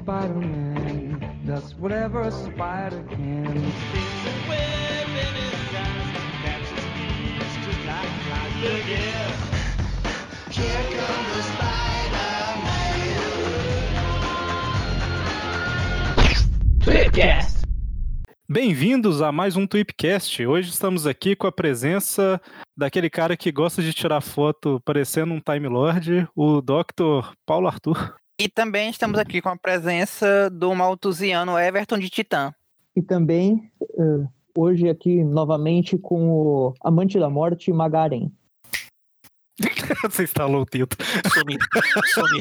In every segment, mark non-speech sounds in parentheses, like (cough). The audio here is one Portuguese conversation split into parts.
Spider-Man does whatever a spider can. A web in his eyes just like flies. Here comes the Spider-Man. Tweepcast. Bem-vindos a mais um Tweepcast. Hoje estamos aqui com a presença daquele cara que gosta de tirar foto parecendo um Time Lord, o Dr. Paulo Arthur. E também estamos aqui com a presença do maltusiano Everton de Titã. E também, eh, hoje aqui novamente com o Amante da Morte, Magaren. (laughs) Você instalou o título. Sumi. Sumi.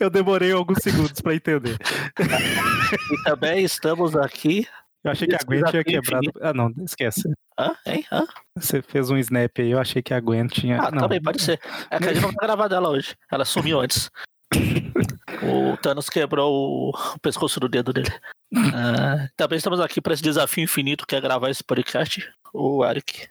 Eu demorei alguns segundos para entender. E também estamos aqui. Eu achei que a Gwen tinha quebrado. Ah, não, esquece. Hã? Hein? Hã? Você fez um snap aí, eu achei que a Gwen tinha. Ah, não. também pode ser. É que a gente não vai gravar dela hoje. Ela sumiu antes. (laughs) O Thanos quebrou o, o pescoço do dedo dele. Ah, também estamos aqui para esse desafio infinito que é gravar esse podcast. O Eric.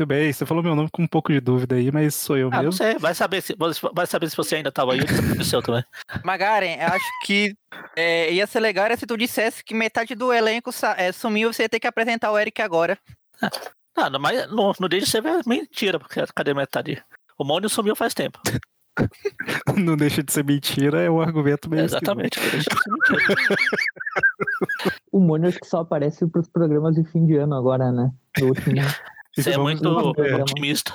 Muito bem, você falou meu nome com um pouco de dúvida aí, mas sou eu Ah, não mesmo. sei. Vai saber se, vai saber se você ainda estava aí ou desapareceu também. (laughs) Magaren, eu acho que é, ia ser legal era se tu dissesse que metade do elenco é, sumiu, você ia ter que apresentar o Eric agora. (laughs) Ah, não, mas no, no deixa de ser mentira, porque cadê metade? O Mônio sumiu faz tempo. (laughs) Não deixa de ser mentira, é um argumento meio. esquisito. Exatamente. Deixa de ser mentira. O Mônio acho que só aparece pros programas de fim de ano agora, né? No último. Você é Vamos- muito é, otimista.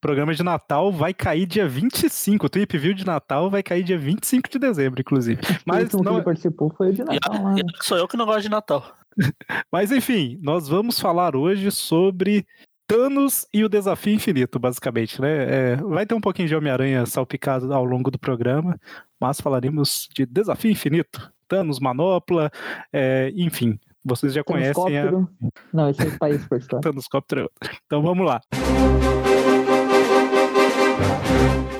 programa de Natal vai cair dia 25. O Tweep View de Natal vai cair dia 25 de dezembro, inclusive. (laughs) o Mas, que não, ele participou foi o de Natal lá. e sou eu que não gosto de Natal. (laughs) mas enfim, nós vamos falar hoje sobre Thanos e o Desafio Infinito, basicamente, né? É, vai ter um pouquinho de Homem-Aranha salpicado ao longo do programa, mas falaremos de Desafio Infinito. Thanos, Manopla, é, enfim, vocês já conhecem a Tanoscóptero. Não, esse é o país por é outra. (laughs) Então vamos lá.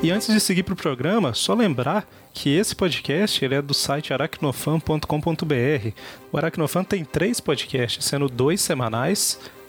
E antes de seguir para o programa, só lembrar que esse podcast ele é do site aracnofan.com.br. O Aracnofan tem três podcasts, sendo dois semanais.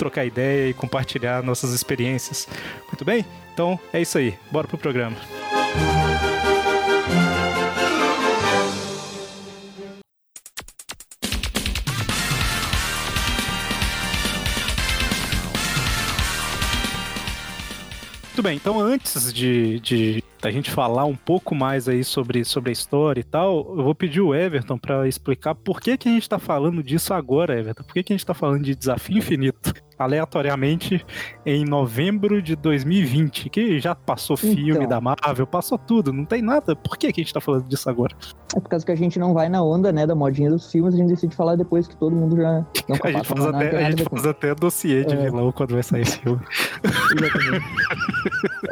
trocar ideia e compartilhar nossas experiências. Muito bem? Então é isso aí. Bora pro programa. Muito bem, então antes de, de da gente falar um pouco mais aí sobre, sobre a história e tal, eu vou pedir o Everton para explicar por que, que a gente está falando disso agora, Everton. Por que, que a gente está falando de desafio infinito? aleatoriamente em novembro de 2020, que já passou filme Então. da Marvel, passou tudo, não tem nada. Por que, que a gente tá falando disso agora? É por causa que a gente não vai na onda, né, da modinha dos filmes, a gente decide falar depois que todo mundo já não (laughs) A gente faz até, a gente faz até dossiê de É. vilão quando vai sair filme. (laughs) Exatamente.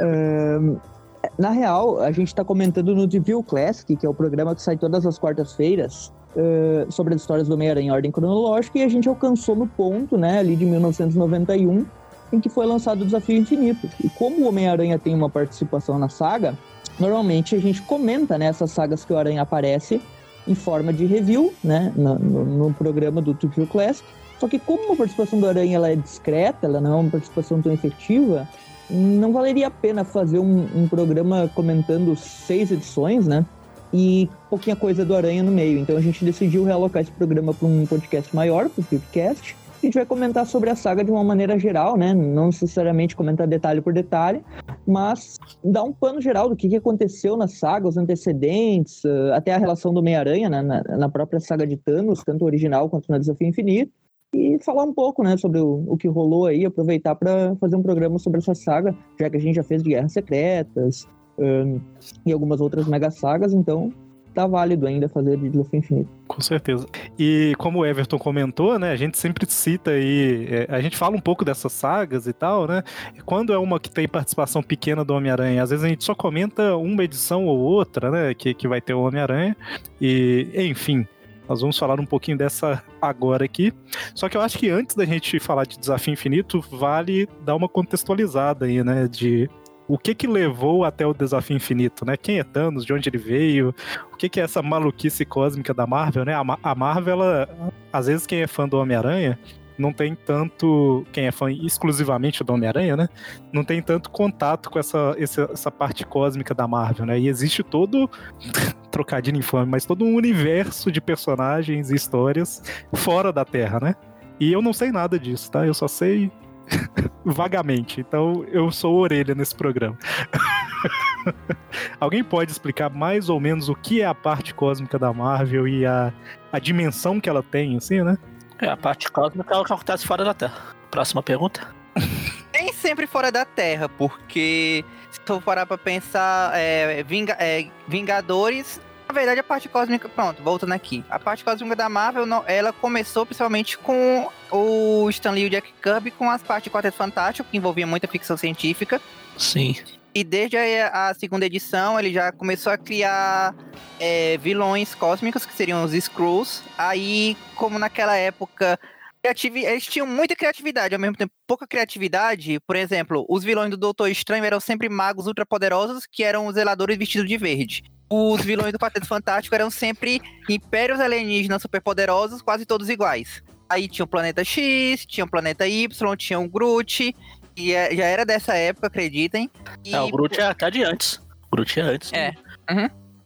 Ahn, (laughs) na real, a gente tá comentando no View Classic, que é o programa que sai todas as quartas-feiras, ah, sobre as histórias do Homem-Aranha em ordem cronológica, e a gente alcançou no ponto, né, ali de 1991, em que foi lançado o Desafio Infinito. E como o Homem-Aranha tem uma participação na saga, normalmente a gente comenta né, essas sagas que o Aranha aparece em forma de review, né, no, no- programa do View Classic. Só que como a participação do Aranha ela é discreta, ela não é uma participação tão efetiva, não valeria a pena fazer um, um programa comentando seis edições, né? E pouquinha coisa do Aranha no meio. Então a gente decidiu realocar esse programa para um podcast maior, para o podcast. A gente vai comentar sobre a saga de uma maneira geral, né? Não necessariamente comentar detalhe por detalhe, mas dar um pano geral do que, aconteceu na saga, os antecedentes, eh, até a relação do Homem-Aranha né? na, na própria saga de Thanos, tanto original quanto na Desafio Infinito e falar um pouco, né, sobre o, o que rolou aí, aproveitar para fazer um programa sobre essa saga, já que a gente já fez de Guerras Secretas ahn, e algumas outras mega sagas, então tá válido ainda fazer de Desafio Infinito. Com certeza. E como o Everton comentou, né, a gente sempre cita aí, é, a gente fala um pouco dessas sagas e tal, né? Quando é uma que tem participação pequena do Homem-Aranha, às vezes a gente só comenta uma edição ou outra, né, que, que vai ter o Homem-Aranha. E, enfim, nós vamos falar um pouquinho dessa agora aqui. Só que eu acho que antes da gente falar de Desafio Infinito, vale dar uma contextualizada aí, né, de o que que levou até o Desafio Infinito, né? Quem é Thanos, de onde ele veio, o que, que é essa maluquice cósmica da Marvel, né? A, Ma- a Marvel, ela, às vezes quem é fã do Homem-Aranha não tem tanto, quem é fã exclusivamente do Homem-Aranha, né? Não tem tanto contato com essa, essa, essa parte cósmica da Marvel, né? E existe todo, (laughs) trocadilho infame, mas todo um universo de personagens e histórias fora da Terra, né? E eu não sei nada disso, tá? Eu só sei (laughs) vagamente. Então eu sou orelha nesse programa. (laughs) Alguém pode explicar mais ou menos o que é a parte cósmica da Marvel e a, a dimensão que ela tem, assim, né? É, a parte cósmica é o que acontece fora da Terra. Próxima pergunta. (laughs) Nem sempre fora da Terra, porque se tu parar pra pensar, é, Vinga- é, Vingadores. Na verdade, a parte cósmica. Pronto, voltando aqui. A parte cósmica da Marvel, não- ela começou principalmente com o Stan Lee e o Jack Kirby, com as partes de Quarteto Fantástico, que envolvia muita ficção científica. Sim. E desde a, a segunda edição, ele já começou a criar é, vilões cósmicos, que seriam os Skrulls. Aí, como naquela época, eles tinham muita criatividade, ao mesmo tempo pouca criatividade. Por exemplo, os vilões do Doutor Estranho eram sempre magos ultrapoderosos, que eram os zeladores vestidos de verde. Os vilões do Quarteto Fantástico eram sempre impérios alienígenas superpoderosos, quase todos iguais. Aí tinha o Planeta X, tinha o Planeta Y, tinha o Groot, e é- já era dessa época, acreditem. E, É, o Groot é até de antes. O Groot é antes. É.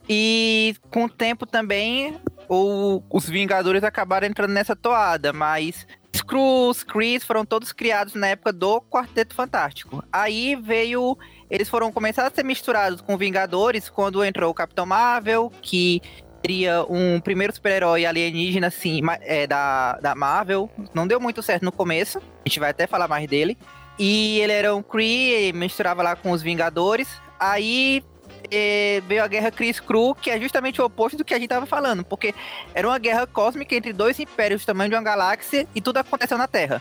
E com o tempo também, o- os Vingadores acabaram entrando nessa toada, mas Skrulls, Chris foram todos criados na época do Quarteto Fantástico. Aí veio. Eles foram começar a ser misturados com Vingadores quando entrou o Capitão Marvel, que seria um primeiro super-herói alienígena, assim, é, da, da Marvel. Não deu muito certo no começo. A gente vai até falar mais dele. E ele era um Kree, misturava lá com os Vingadores. Aí eh, veio a guerra Chris Cru, que é justamente o oposto do que a gente tava falando, porque era uma guerra cósmica entre dois impérios do tamanho de uma galáxia e tudo aconteceu na Terra.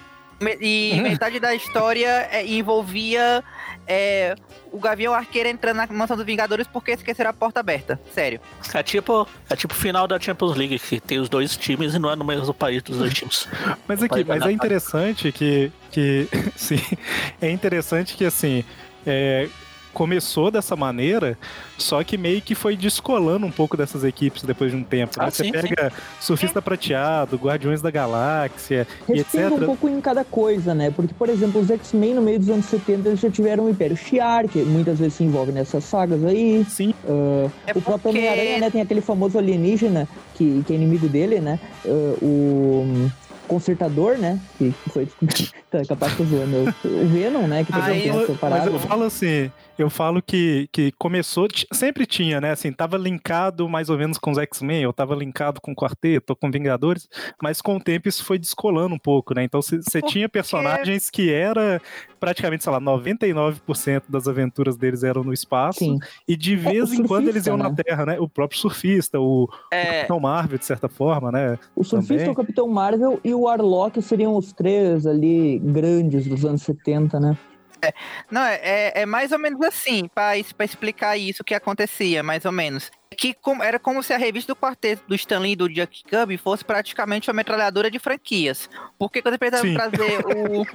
E Uhum. metade da história eh, envolvia eh, o Gavião Arqueiro entrando na mansão dos Vingadores porque esqueceram a porta aberta. Sério. É tipo, é tipo o final da Champions League, que tem os dois times e não é no mesmo país dos dois times. (laughs) Mas aqui, mas é interessante que, que (laughs) sim, é interessante que assim, é, começou dessa maneira, só que meio que foi descolando um pouco dessas equipes depois de um tempo. né? Ah, Você sim, pega Surfista Prateado, Guardiões da Galáxia e Respinga etc. um pouco em cada coisa, né? Porque, por exemplo, os X-Men no meio dos anos 70 eles já tiveram o Império Shi'ar, que muitas vezes se envolve nessas sagas aí. Sim, Ah, É o próprio porque- Homem-Aranha, né, tem aquele famoso alienígena que, que é inimigo dele, né? Ah, o hum, Consertador, né? Que foi. tá (laughs) capaz de zoando. O Venom, né? Que também tem mas eu né? falo assim, Eu falo que, que começou, sempre tinha, né? Assim, tava linkado mais ou menos com os X-Men, ou tava linkado com o Quarteto, ou com Vingadores, mas com o tempo isso foi descolando um pouco, né? Então você tinha personagens que era praticamente, sei lá, 99% das aventuras deles eram no espaço, Sim. e de É, vez o em quando eles surfista, iam na né? Terra, né? O próprio surfista, o, o É, Capitão Marvel, de certa forma, né? O surfista, Também. o Capitão Marvel e o Warlock seriam os três ali grandes dos anos 70, né? Não, é, é- é mais ou menos assim, pra explicar isso que acontecia, mais ou menos. Que com- era como se a revista do quarteto do Stanley e do Jack Kirby fosse praticamente uma metralhadora de franquias. Porque quando eles precisavam Sim. trazer o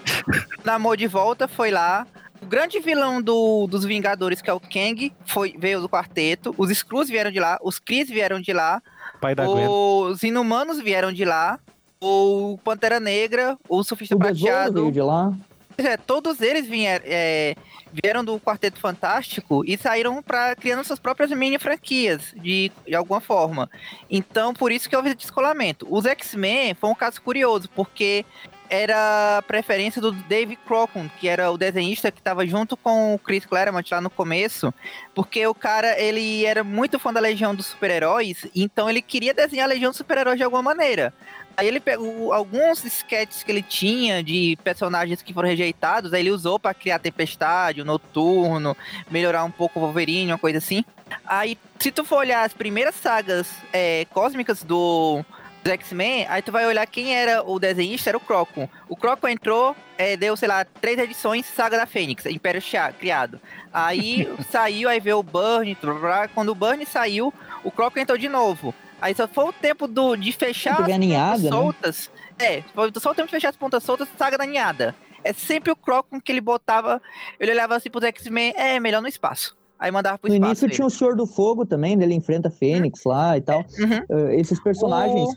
Namor de volta, foi lá. O grande vilão do- dos Vingadores, que é o Kang, foi, veio do quarteto. Os Skrulls vieram de lá, os Kree vieram de lá, Pai da Gwen. os Inumanos vieram de lá, o Pantera Negra, o Surfista O Besouro Prateado. veio de lá. É, todos eles vieram, é, vieram do Quarteto Fantástico e saíram para criando suas próprias mini franquias, de, de alguma forma. Então, por isso que houve descolamento. Os X-Men foi um caso curioso, porque era a preferência do Dave Crocon, que era o desenhista que estava junto com o Chris Claremont lá no começo, porque o cara, ele era muito fã da Legião dos Super-Heróis, então ele queria desenhar a Legião dos Super-Heróis de alguma maneira. Aí ele pegou alguns sketches que ele tinha de personagens que foram rejeitados, aí ele usou pra criar Tempestade, o Noturno, melhorar um pouco o Wolverine, uma coisa assim. Aí, se tu for olhar as primeiras sagas é, cósmicas do dos X-Men, aí tu vai olhar quem era o desenhista, era o Crocon. O Crocon entrou, é, deu, sei lá, três edições Saga da Fênix, Império Chá, criado. Aí (laughs) saiu, aí veio o Burn, trrr, quando o Burn saiu, o Crocon entrou de novo. Aí só foi o tempo do, de fechar Teve a ninhada, né? soltas. É, foi só o tempo de fechar as pontas soltas, saga da ninhada. É sempre o Crocon que ele botava, ele olhava assim pros X-Men, é, melhor no espaço. Aí mandava pro No espaço. início ele. tinha o Senhor do Fogo também, dele enfrenta Fênix lá e tal. Uhum. Uh, esses personagens.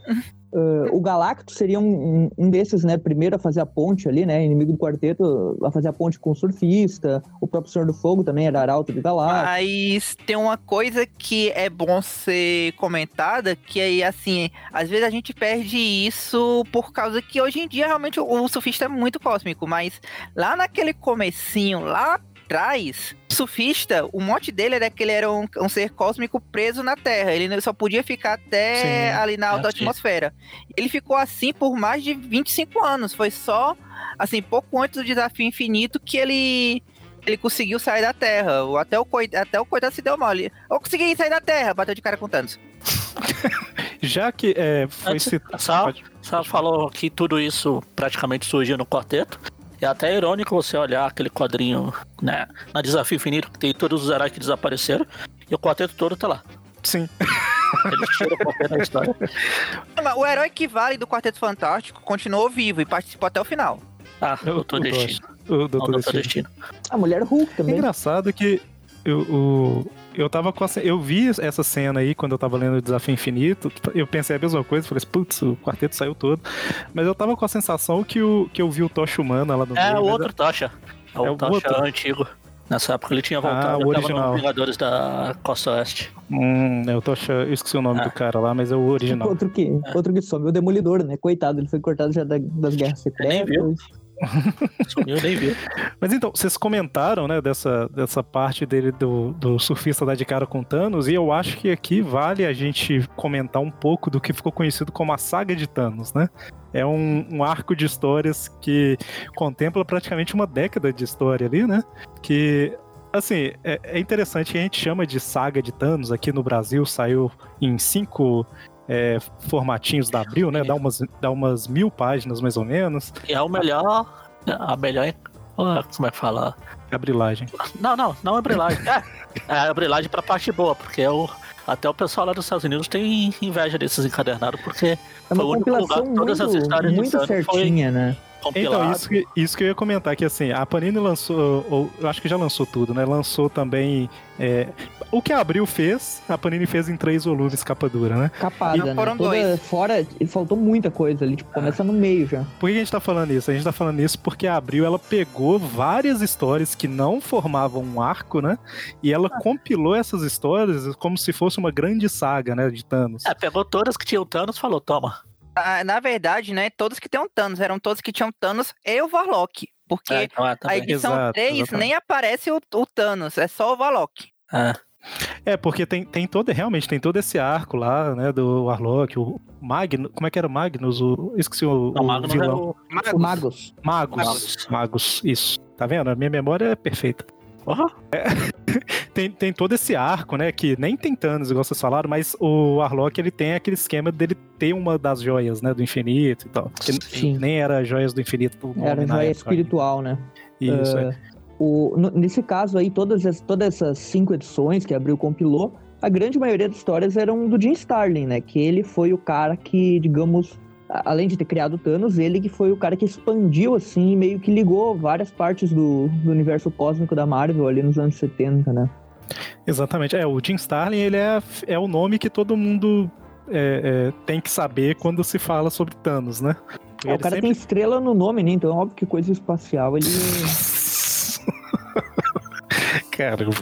Uh, o Galactus seria um, um- desses, né? Primeiro a fazer a ponte ali, né? Inimigo do quarteto, a fazer a ponte com o surfista. O próprio Senhor do Fogo também era arauto de Galactus. Mas tem uma coisa que é bom ser comentada, que aí, assim, às vezes a gente perde isso por causa que hoje em dia realmente o, o surfista é muito cósmico, mas lá naquele comecinho, lá atrás, o surfista, o mote dele era que ele era um, um ser cósmico preso na Terra, ele só podia ficar até Sim, ali na alta é assim. atmosfera. Ele ficou assim por mais de 25 anos, foi só, assim, pouco antes do Desafio Infinito que ele ele conseguiu sair da Terra. Até o, coi- até o coitado se deu mole. Eu consegui sair da Terra, bateu de cara com Thanos. (laughs) Já que é, foi Antes- citado. Pode- só falou que tudo isso praticamente surgiu no quarteto. É até irônico você olhar aquele quadrinho né, na Desafio Infinito, que tem todos os heróis que desapareceram, e o quarteto todo tá lá. Sim. (laughs) Eles tiram o papel da história. Não, mas O herói que vale do Quarteto Fantástico continuou vivo e participou até o final. Ah, O- Doutor o Destino. O Não, Doutor Doutor Destino. Destino. A mulher Hulk É também. engraçado que eu, o- eu tava com a, eu vi essa cena aí quando eu tava lendo o Desafio Infinito, eu pensei a mesma coisa, falei, assim, putz, o quarteto saiu todo. Mas eu tava com a sensação que, o, que eu vi o Tocha Humana lá no É meio, o outro Tocha. É É o o Tocha outro? antigo. Nessa época ele tinha Ah, voltado, o ele tava original. Vingadores da Costa Oeste. Hum, eu tô achando, eu esqueci o nome Ah. do cara lá, mas é o original. Outro que, outro que some, o Demolidor, né? Coitado, ele foi cortado já da- das guerras Nem viu. secretas. Sumiu, nem viu. Mas então, vocês comentaram, né, dessa, dessa parte dele do, do surfista dar de cara com Thanos, e eu acho que aqui vale a gente comentar um pouco do que ficou conhecido como a saga de Thanos, né? É um, um arco de histórias que contempla praticamente uma década de história ali, né? Que, assim, é, é interessante que a gente chama de saga de Thanos aqui no Brasil, saiu em cinco é, formatinhos da Abril, né? Dá umas, dá umas mil páginas mais ou menos. É o melhor. A melhor. Como é que fala? Abrilagem. Não, não, não é brilagem. É, é a brilagem pra parte boa, porque é o, até o pessoal lá dos Estados Unidos tem inveja desses encadernados, porque É Foi uma o único lugar compilação que todas as muito, histórias de muito Thanos foi- certinha, né? Compilado. Então, isso que, isso que eu ia comentar, que assim, a Panini lançou, ou eu acho que já lançou tudo, né? Lançou também. é, o que a Abril fez, a Panini fez em três volumes capa dura, né? Capada, Não, né? foram Toda dois. fora, e faltou muita coisa ali, tipo, começa no meio já. Por que a gente tá falando isso? A gente tá falando isso porque a Abril ela pegou várias histórias que não formavam um arco, né? E ela compilou essas histórias como se fosse uma grande saga, né? De Thanos. É, pegou todas que tinham Thanos e falou: toma. Ah, Na verdade, né, todos que tinham Thanos, eram todos que tinham Thanos e o Warlock. porque É, então, é, a também. edição Exato, 3 exatamente. nem aparece o, o Thanos, é só o Valok. É. É, porque tem, tem todo, realmente, tem todo esse arco lá, né, do Warlock, o Magnus, como é que era o Magnus? O, esqueci o, Não, o Magnus é vilão. o... O Magos. Magos. Magos. Magos, isso. Tá vendo? A minha memória é perfeita. Porra. (laughs) Tem, tem todo esse arco, né, que nem tem Thanos, igual vocês falaram, mas o Warlock, ele tem aquele esquema dele ter uma das joias, né, do infinito e tal. Que Sim. nem era joias do infinito. o Era joia época. espiritual, né? Isso, é. O, no- nesse caso aí, todas, as- todas essas cinco edições que Abril compilou, a grande maioria das histórias eram do Jim Starlin, né? Que ele foi o cara que, digamos, além de ter criado o Thanos, ele que foi o cara que expandiu, assim, meio que ligou várias partes do, do universo cósmico da Marvel ali nos anos 70, né? Exatamente. É, o Jim Starlin, ele é, é o nome que todo mundo é, é, tem que saber quando se fala sobre Thanos, né? É, o cara sempre- tem estrela no nome, né? Então é óbvio que coisa espacial ele. (laughs) Caramba.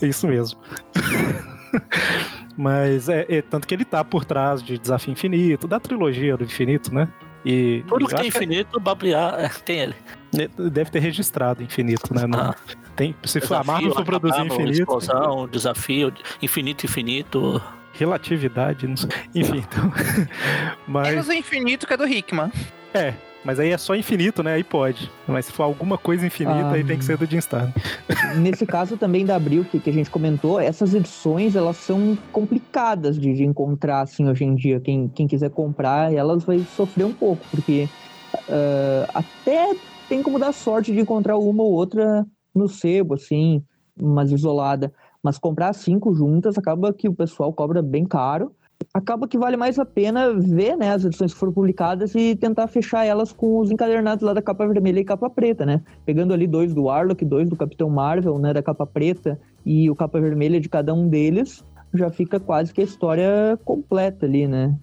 É isso mesmo. (laughs) Mas é, é tanto que ele tá por trás de Desafio Infinito, da trilogia do Infinito, né? E Tudo eu que tem acho infinito, bablear, é, tem ele. que deve ter registrado Infinito, né? Não- Ah, tem, se for a desafio, Marvel for produzir Infinito, Explosão, desafio, infinito, infinito. relatividade, não sei. Enfim, então. (laughs) Mas. Menos o infinito que é do Hickman. É, mas aí é só infinito, né? Aí pode. Mas se for alguma coisa infinita, Ah. aí tem que ser do Jim Starlin. (laughs) Nesse caso também da Abril, que, que a gente comentou, essas edições, elas são complicadas de, de encontrar, assim, hoje em dia. Quem, quem quiser comprar, elas vai sofrer um pouco, porque ah, até tem como dar sorte de encontrar uma ou outra no sebo, assim, mas isolada. Mas comprar cinco juntas, acaba que o pessoal cobra bem caro. Acaba que vale mais a pena ver, né, as edições que foram publicadas e tentar fechar elas com os encadernados lá da capa vermelha e capa preta, né? Pegando ali dois do Warlock, dois do Capitão Marvel, né, da capa preta e o capa vermelha de cada um deles, já fica quase que a história completa ali, né?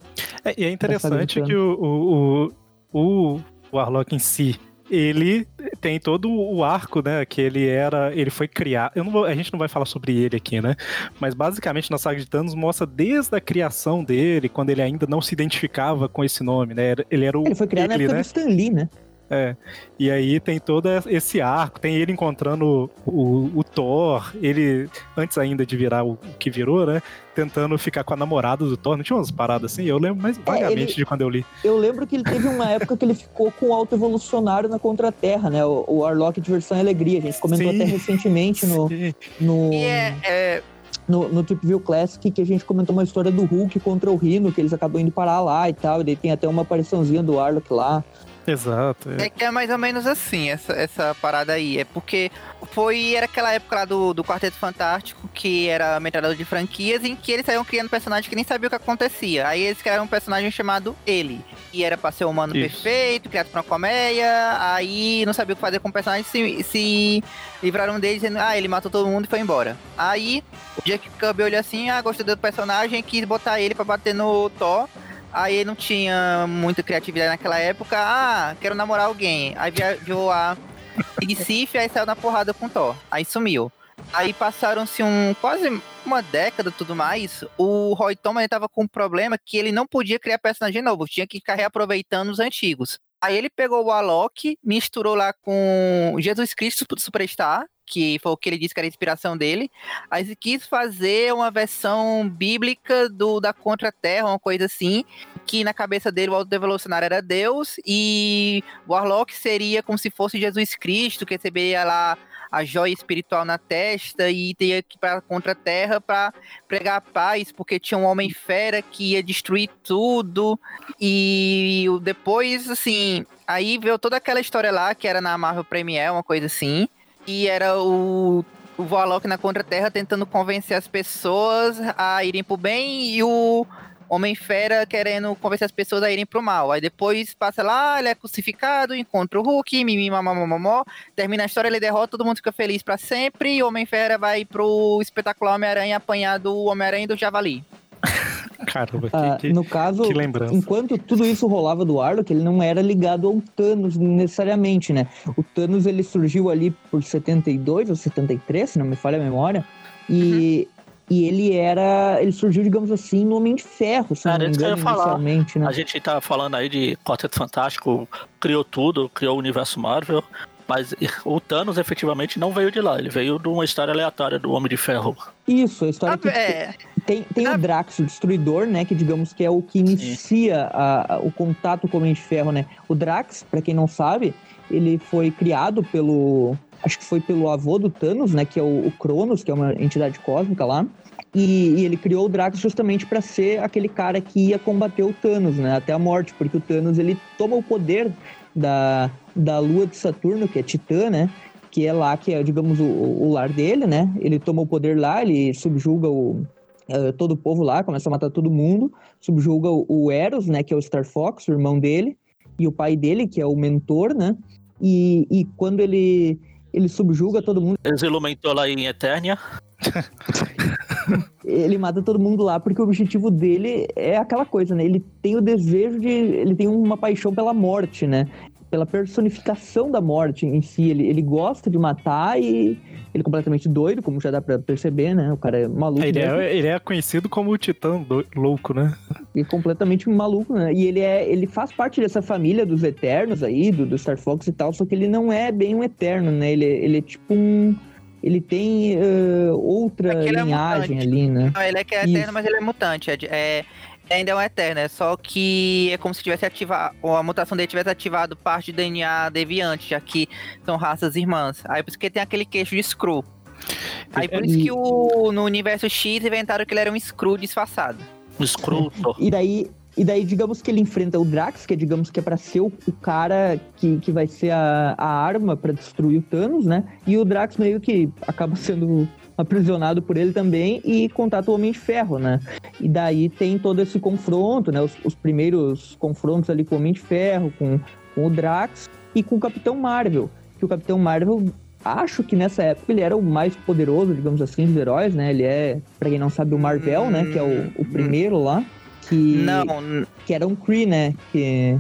É, e é interessante que o, o, o, o Warlock em si, ele tem todo o arco, né? Que ele era. Ele foi criado. Eu não vou- a gente não vai falar sobre ele aqui, né? Mas basicamente na saga de Thanos mostra desde a criação dele, quando ele ainda não se identificava com esse nome, né? Ele era o. Ele foi criado ele, na época né? do Stan Lee, né? É. E aí tem todo esse arco, tem ele encontrando o, o Thor, ele, antes ainda de virar o, o que virou, né? Tentando ficar com a namorada do Thor. Não tinha umas paradas assim? Eu lembro mais vagamente ele- de quando eu li. Eu lembro que ele teve uma (laughs) época que ele ficou com o Alto Evolucionário na Contra-Terra, né? O, o Warlock de versão e alegria. A gente comentou Sim. até recentemente no, Sim. no, E é, é, no, no Trip View Classic que a gente comentou uma história do Hulk contra o Rhino, que eles acabam indo parar lá e tal. E daí tem até uma apariçãozinha do Warlock lá. Exato. é. é que é mais ou menos assim, essa, essa parada aí. É porque foi era aquela época lá do, do Quarteto Fantástico, que era metralhador de franquias, em que eles saíam criando personagens que nem sabiam o que acontecia. Aí eles criaram um personagem chamado Ele. E era pra ser um humano Isso. perfeito, criado pra uma comédia. Aí não sabia o que fazer com o personagem, se, se livraram dele dizendo, ah, ele matou todo mundo e foi embora. Aí o Jack Kirby olhou assim, ah, gostou do personagem, quis botar ele pra bater no Thor. Aí não tinha muita criatividade naquela época. Ah, quero namorar alguém. Aí viajou a Recife, aí saiu na porrada com o Thor. Aí sumiu. Aí passaram-se um quase uma década tudo mais. O Roy Thomas ele tava com um problema que ele não podia criar personagem novo, tinha que ficar reaproveitando os antigos. Aí ele pegou o Alok, misturou lá com Jesus Cristo Superstar, que foi o que ele disse que era a inspiração dele. Aí ele quis fazer uma versão bíblica do da Contra-Terra, uma coisa assim, que na cabeça dele o autodevolucionário era Deus e Warlock seria como se fosse Jesus Cristo, que receberia lá a joia espiritual na testa e teria que ir para contra a terra para pregar a paz, porque tinha um homem fera que ia destruir tudo. E depois, assim, aí veio toda aquela história lá que era na Marvel Premiere, uma coisa assim. E era o, o na Contra-Terra tentando convencer as pessoas a irem pro bem e o Homem-Fera querendo convencer as pessoas a irem pro mal. Aí depois passa lá, ele é crucificado, encontra o Hulk, mimimi, mamamamamó, termina a história, ele derrota, todo mundo fica feliz pra sempre, e o Homem-Fera vai pro espetacular Homem-Aranha apanhar do Homem-Aranha e do Javali. Caramba, que, Ah, que- no caso, que lembrança. enquanto tudo isso rolava do Warlock, ele não era ligado ao Thanos necessariamente, né? O Thanos ele surgiu ali por 72 ou 73, se não me falha a memória, e, e ele era, ele surgiu, digamos assim, no Homem de Ferro, se não Era me isso que eu engano, ia falar. inicialmente, né? A gente tá falando aí de Quarteto Fantástico, criou tudo, criou o universo Marvel. Mas o Thanos efetivamente não veio de lá, ele veio de uma história aleatória do Homem de Ferro. Isso, a história Ah, que é, tem, tem Ah. o Drax, o Destruidor, né? Que digamos que é o que inicia a- a- o contato com o Homem de Ferro, né? O Drax, pra quem não sabe, ele foi criado pelo. Acho que foi pelo avô do Thanos, né? Que é o, o Cronos, que é uma entidade cósmica lá. E, e ele criou o Drax justamente pra ser aquele cara que ia combater o Thanos, né? Até a morte, porque o Thanos ele toma o poder da, da lua de Saturno, que é Titã, né? Que é lá que é, digamos, o, o lar dele, né? Ele toma o poder lá, ele subjuga o, eh, todo o povo lá, começa a matar todo mundo, subjuga o, o Eros, né? Que é o Star Fox, o irmão dele, e o pai dele, que é o mentor, né? E, e quando ele, ele subjuga todo mundo, Eles iluminou lá em Eternia. (laughs) ele mata todo mundo lá porque o objetivo dele é aquela coisa, né? Ele tem o desejo de. Ele tem uma paixão pela morte, né? Pela personificação da morte em si. Ele, ele gosta de matar e ele é completamente doido, como já dá pra perceber, né? O cara é maluco. Ele mesmo. é, ele é conhecido como o Titã do- louco, né? E completamente maluco, né? E ele é, ele faz parte dessa família dos Eternos aí, do, do Star Fox e tal, só que ele não é bem um Eterno, né? Ele, ele é tipo um. Ele tem eh, outra É é linhagem mutante. ali, né? Não, ele é que é Isso. eterno, mas ele é mutante. É, é- ainda é um eterno, é só que é como se tivesse ativado. Ou a mutação dele tivesse ativado parte do DNA deviante, já que são raças irmãs. Aí por isso que tem aquele queixo de Screw. Aí por isso que o, no universo X inventaram que ele era um Screw disfarçado. Um Scruto. E daí, e daí, digamos que ele enfrenta o Drax, que é, digamos que é pra ser o, o cara que, que vai ser a, a arma pra destruir o Thanos, né? E o Drax meio que acaba sendo aprisionado por ele também e contata o Homem de Ferro, né? E daí tem todo esse confronto, né? Os, os primeiros confrontos ali com o Homem de Ferro, com, com o Drax e com o Capitão Marvel. Que o Capitão Marvel, acho que nessa época ele era o mais poderoso, digamos assim, dos heróis, né? Ele é, pra quem não sabe, o Marvel, né? Que é o, o primeiro lá. Que, Não, que era um Kree, né? Que,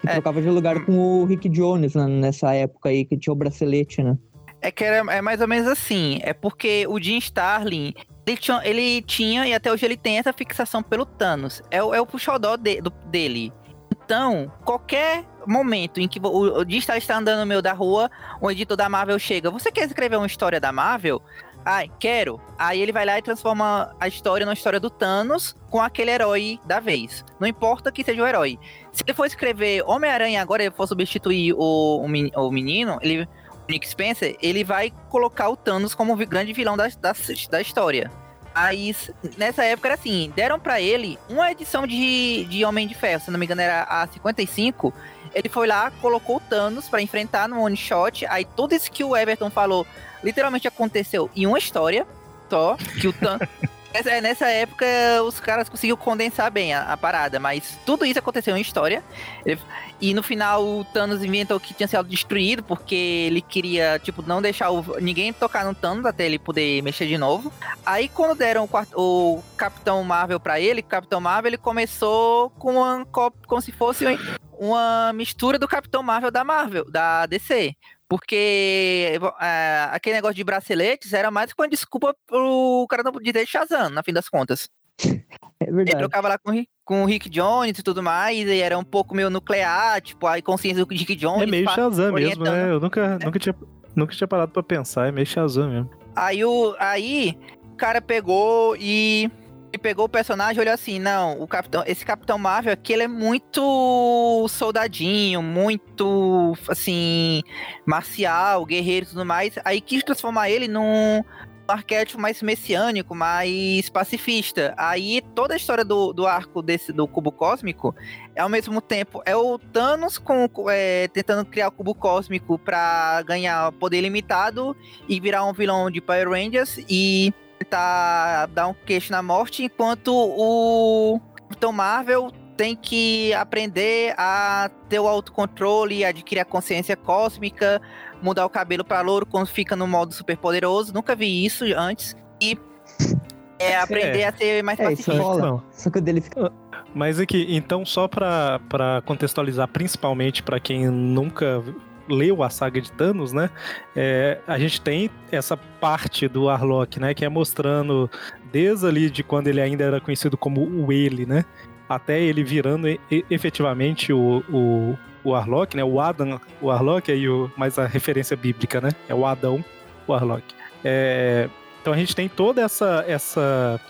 que É. trocava de lugar com o Rick Jones né, nessa época aí, que tinha o bracelete, né? É que era, é mais ou menos assim. É porque o Jim Starlin, ele tinha, ele tinha e até hoje ele tem essa fixação pelo Thanos. É, o- é o puxodó de- do- dele. Então, qualquer momento em que o, o Jim Starlin está andando no meio da rua, o editor da Marvel chega. Você quer escrever uma história da Marvel? Ai, quero. Aí ele vai lá e transforma a história numa história do Thanos com aquele herói da vez. Não importa que seja o herói. Se ele for escrever Homem-Aranha agora, ele for substituir o, o meni- o menino, ele Nick Spencer, ele vai colocar o Thanos como o grande vilão da, da, da história. Aí, nessa época era assim, deram pra ele uma edição de, de Homem de Ferro, se não me engano era a 55. Ele foi lá, colocou o Thanos pra enfrentar no one shot. Aí tudo isso que o Everton falou literalmente aconteceu em uma história só, que o Thanos... Nessa, nessa época, os caras conseguiram condensar bem a, a parada, mas tudo isso aconteceu em história. Ele- e no final, o Thanos inventou que tinha sido destruído, porque ele queria, tipo, não deixar o- ninguém tocar no Thanos até ele poder mexer de novo. Aí, quando deram o, o Capitão Marvel pra ele, o Capitão Marvel, ele começou com uma, co- como se fosse uma mistura do Capitão Marvel da Marvel, da DC. Porque é, aquele negócio de braceletes era mais com a desculpa pro cara não podia ter Shazam, na fim das contas. (laughs) É Ele verdade. trocava lá com, o Rick- com o Rick Jones e tudo mais, e era um pouco meio nuclear, tipo, a consciência do Rick Jones. É meio Shazam mesmo, né? Eu nunca, nunca, tinha, nunca tinha parado pra pensar, é meio Shazam mesmo. Aí o, aí o cara pegou e, e pegou o personagem e olhou assim, não, o capitão, esse Capitão Marvel aqui, ele é muito soldadinho, muito, assim, marcial, guerreiro e tudo mais. Aí quis transformar ele num arquétipo mais messiânico, mais pacifista. Aí toda a história do, do arco desse do cubo cósmico é ao mesmo tempo é o Thanos com, é, tentando criar o cubo cósmico pra ganhar poder limitado e virar um vilão de Power Rangers e tentar dar um queixo na morte, enquanto o Capitão Marvel tem que aprender a ter o autocontrole, adquirir a consciência cósmica, mudar o cabelo pra louro quando fica no modo super poderoso. Nunca vi isso antes. E é, aprender a ser mais É, isso pacifista. rola. Não. Só que o dele fica. Mas aqui, então só pra, pra contextualizar, principalmente pra quem nunca leu a saga de Thanos, né? é, a gente tem essa parte do Arlok, né? Que é mostrando desde ali de quando ele ainda era conhecido como o Ele, né? até ele virando efetivamente o, o, o Arlok, né? O Adam, o Arlok, aí o, mais a referência bíblica, né? É o Adão, o Arlok. É, então a gente tem toda essa, essa,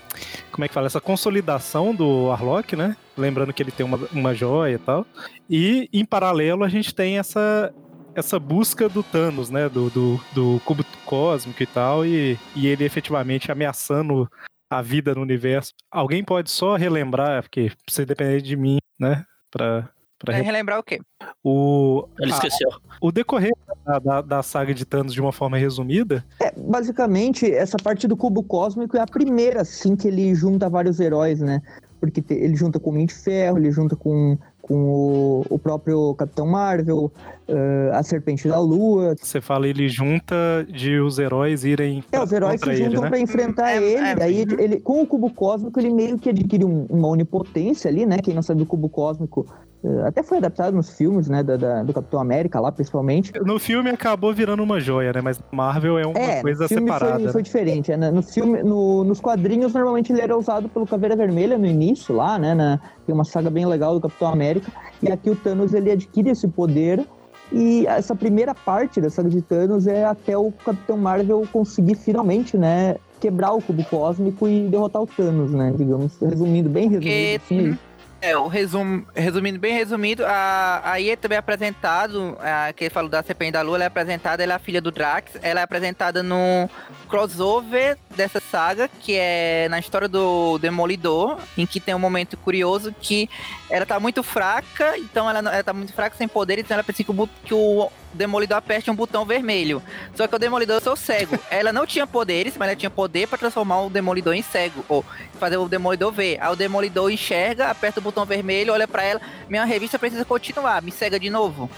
como é que fala, essa consolidação do Arlok, né? Lembrando que ele tem uma, uma joia e tal. E em paralelo a gente tem essa essa busca do Thanos, né? Do, do, do cubo cósmico e tal, e, e ele efetivamente ameaçando a vida no universo. Alguém pode só relembrar, porque precisa depender de mim, né? Pra, pra É re- relembrar o quê? o, Ele a- esqueceu. o decorrer da, da, da saga de Thanos de uma forma resumida, É, basicamente, essa parte do cubo cósmico é a primeira, assim, que ele junta vários heróis, né? Porque te- ele junta com o Homem de Ferro, ele junta com, com o, o próprio Capitão Marvel, eh, a Serpente da Lua. você fala, ele junta de os heróis irem É, os heróis se ele, juntam né? pra enfrentar É, ele, é, daí uhum. ele, com o cubo cósmico, ele meio que adquire um- uma onipotência ali, né? Quem não sabe do cubo cósmico, eh, até foi adaptado nos filmes, né? da- da- do Capitão América lá, principalmente. No filme acabou virando uma joia, né? Mas Marvel é uma É, coisa no filme separada. foi, né? foi diferente. é, né? No filme, no- nos quadrinhos, normalmente ele era usado pelo Caveira Vermelha no início, lá, né? na- tem uma saga bem legal do Capitão América. E aqui o Thanos ele adquire esse poder. E essa primeira parte da saga de Thanos é até o Capitão Marvel conseguir finalmente, né? Quebrar o cubo cósmico e derrotar o Thanos, né? Digamos, resumindo, bem resumido. Porque, assim, uhum. É, o resumo, resumindo, bem resumido, a, é também apresentado, a, que ele falou da Serpente da Lua, ela é apresentada, ela é a filha do Drax, ela é apresentada no crossover dessa saga, que é na história do Demolidor, em que tem um momento curioso que ela tá muito fraca, então ela, ela tá muito fraca, sem poder, então ela precisa que o, que o Demolidor aperte um botão vermelho. Só que o Demolidor eu sou cego. Ela não tinha poderes, mas ela tinha poder pra transformar o Demolidor em cego. Ou fazer o Demolidor ver. Aí o Demolidor enxerga, aperta o botão vermelho, olha pra ela. Minha revista precisa continuar, me cega de novo.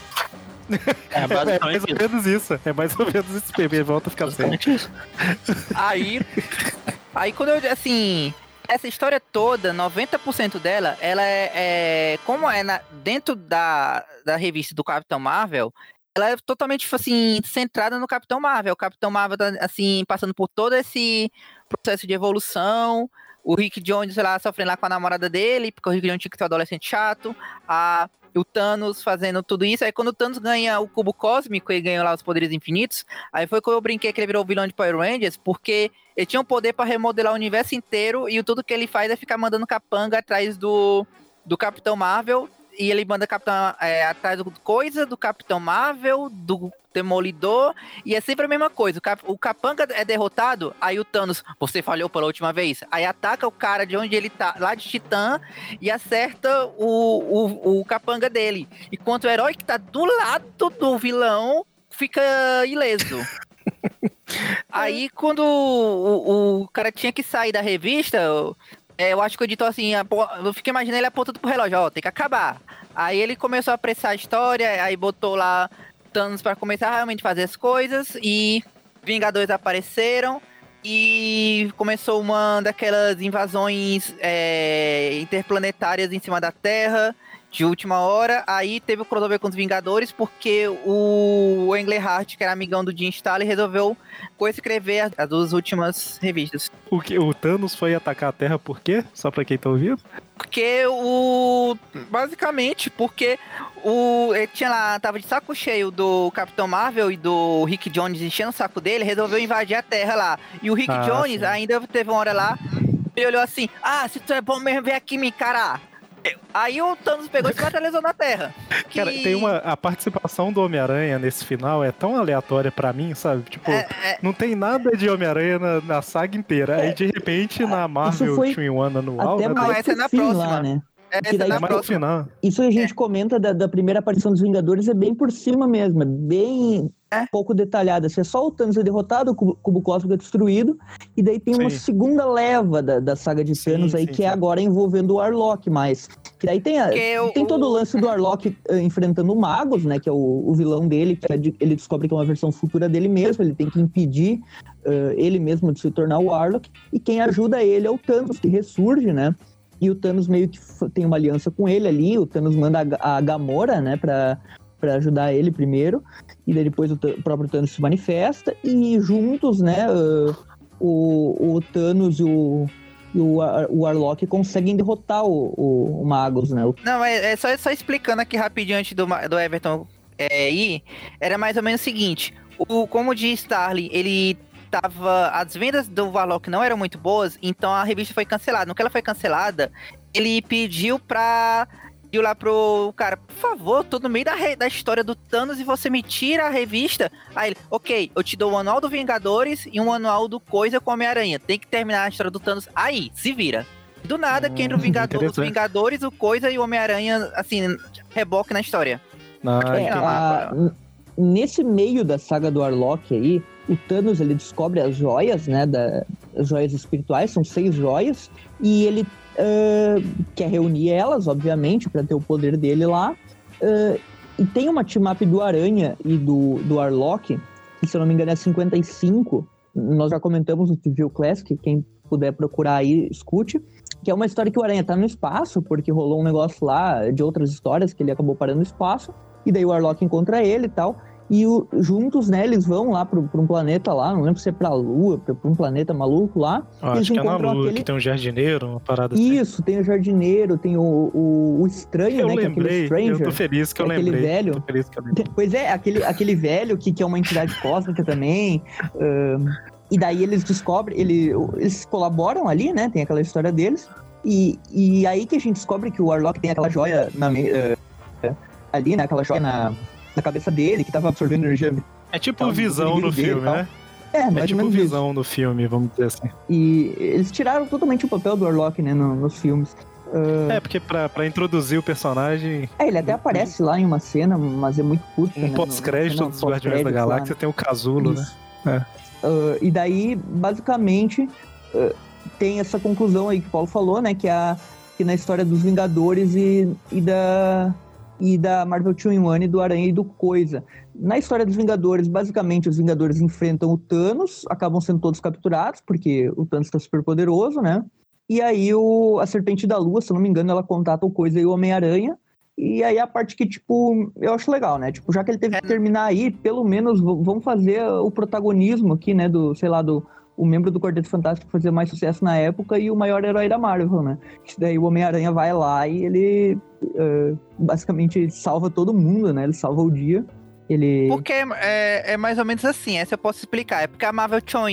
(laughs) É É, mais ou menos isso. É mais ou menos isso mesmo. Volta a ficar cego. Aí. aí quando eu. Assim. Essa história toda, 90% dela, ela é. é- como é na, dentro da, da revista do Capitão Marvel, ela é totalmente, tipo assim, centrada no Capitão Marvel. O Capitão Marvel tá, assim, passando por todo esse processo de evolução. O Rick Jones, sei lá, sofrendo lá com a namorada dele, porque o Rick Jones tinha que ser um adolescente chato. A, o Thanos fazendo tudo isso. Aí quando o Thanos ganha o cubo cósmico e ganha lá os poderes infinitos, aí foi quando eu brinquei que ele virou o vilão de Power Rangers, porque ele tinha um poder pra remodelar o universo inteiro e tudo que ele faz é ficar mandando capanga atrás do, do Capitão Marvel. E ele manda Capitão, é, atrás do coisa do Capitão Marvel, do Demolidor, e é sempre a mesma coisa. O, Cap- o Capanga é derrotado, aí o Thanos, você falhou pela última vez. Aí ataca o cara de onde ele tá, lá de Titã, e acerta o, o, o Capanga dele. Enquanto o herói que tá do lado do vilão fica ileso. (laughs) Aí quando o, o cara tinha que sair da revista, é, eu acho que o editor assim, apo- eu fiquei imaginando ele apontando pro relógio, ó, tem que acabar. Aí ele começou a apressar a história, aí botou lá Thanos pra começar a realmente fazer as coisas e Vingadores apareceram e começou uma daquelas invasões é, interplanetárias em cima da Terra de última hora. Aí teve o crossover com os Vingadores porque o Englehart, que era amigão do Jim Stalin, resolveu coescrever as- as duas últimas revistas. O, que, o Thanos foi atacar a Terra por quê? Só pra quem tá ouvindo? Porque o. Basicamente, porque o. Ele tinha lá, tava de saco cheio do Capitão Marvel e do Rick Jones enchendo o saco dele, resolveu invadir a Terra lá. E o Rick Ah, Jones sim. ainda teve uma hora lá, ele olhou assim: Ah, se tu é bom mesmo, vem aqui me encarar. Aí o Thanos pegou e se materializou na Terra. (laughs) Cara, Que- tem uma. A participação do Homem-Aranha nesse final é tão aleatória pra mim, sabe? Tipo, É, é, não tem nada de Homem-Aranha na, na saga inteira. Aí de repente na Marvel foi Twin One anual, Até né? Não, essa é na próxima. lá, né? é daí na É mais final. Isso a gente comenta da, da primeira aparição dos Vingadores é bem por cima mesmo, é bem É. pouco detalhada. Assim, é só o Thanos é derrotado, o cubo, cubo cósmico é destruído, e daí tem uma Sim. segunda leva da, da saga de Sim, Thanos aí, sim, que é sim. agora envolvendo o Arlok mais. Que daí tem, a, o- tem todo o lance do Arlok eh, enfrentando o Magus, né? Que é o, o vilão dele, que é de- ele descobre que é uma versão futura dele mesmo, ele tem que impedir eh, ele mesmo de se tornar o Arlok, e quem ajuda ele é o Thanos, que ressurge, né? E o Thanos meio que tem uma aliança com ele ali. O Thanos manda a, a Gamora, né, pra, pra ajudar ele primeiro. E depois o, o próprio Thanos se manifesta. E juntos, né, ah, o, o Thanos e o, e o, o Warlock conseguem derrotar o, o, o Magus, né? Não, é, é só, só explicando aqui rapidinho antes do, do Everton é, ir, era mais ou menos o seguinte, o, como de Starling, ele tava, as vendas do Warlock não eram muito boas, então a revista foi cancelada. No que ela foi cancelada, ele pediu pra, pediu lá pro cara, por favor, tô no meio da, re- da história do Thanos e você me tira a revista. Aí ele, ok, eu te dou o manual do Vingadores e um manual do Coisa com Homem-Aranha, tem que terminar a história do Thanos aí, se vira. Do nada, que entra o Hum, Vingador, os. Vingadores, o Coisa e o Homem-Aranha, assim, reboque na história. Ah, É, a- n- nesse meio da saga do Warlock aí, o Thanos ele descobre as joias, né? Da, as joias espirituais, são seis joias, e ele ah, quer reunir elas, obviamente, para ter o poder dele lá. Ah, e tem uma team-up do Aranha e do, do Warlock, que se eu não me engano é 55. Nós já comentamos no TV Classic, quem puder procurar aí, escute. Que é uma história que o Aranha tá no espaço, porque rolou um negócio lá de outras histórias que ele acabou parando no espaço. E daí o Warlock encontra ele e tal. E o- juntos, né, eles vão lá pro, pra um planeta lá, não lembro se é pra Lua, pra, pra um planeta maluco lá. eu eles acho que é na Lua, aquele- que tem um jardineiro, uma parada assim. Isso, tem o jardineiro, tem o, o, o estranho, Eu né, que é lembrei, aquele eu Stranger. tô feliz que eu aquele lembrei. velho. Tô feliz que eu lembrei. Pois é, aquele, aquele velho que, que é uma entidade cósmica também. ahn, e daí eles descobrem, ele, eles colaboram ali, né? Tem aquela história deles. E, e aí que a gente descobre que o Warlock tem aquela joia na, eh, ali, né? Aquela joia na, na cabeça dele, que tava absorvendo energia. É tipo Tá, visão no filme, né? É, É tipo menos isso. visão no filme, vamos dizer assim. E eles tiraram totalmente o papel do Warlock, né? no- nos filmes. Ah, É, porque pra, pra introduzir o personagem, é, ele até aparece lá em uma cena, mas é muito curta. né, um no- pós-crédito dos Guardiões da lá, Galáxia tem o Casulo, né? Isso. Ah, e daí, basicamente, ah, tem essa conclusão aí que o Paulo falou, né? Que, é a, que na história dos Vingadores e, e da e da Marvel 2 in 1 e do Aranha e do Coisa. Na história dos Vingadores, basicamente, os Vingadores enfrentam o Thanos, acabam sendo todos capturados, porque o Thanos está super poderoso, né? E aí o, a Serpente da Lua, se eu não me engano, ela contata o Coisa e o Homem-Aranha. E aí a parte que, tipo, eu acho legal, né? Tipo, já que ele teve É. que terminar aí, pelo menos vamos fazer o protagonismo aqui, né? Do, sei lá, do o membro do Quarteto Fantástico que fazia mais sucesso na época e o maior herói da Marvel, né? Que daí o Homem-Aranha vai lá e ele eh, basicamente salva todo mundo, né? Ele salva o dia. Ele. Porque é, é mais ou menos assim, essa eu posso explicar. É porque a Marvel Chon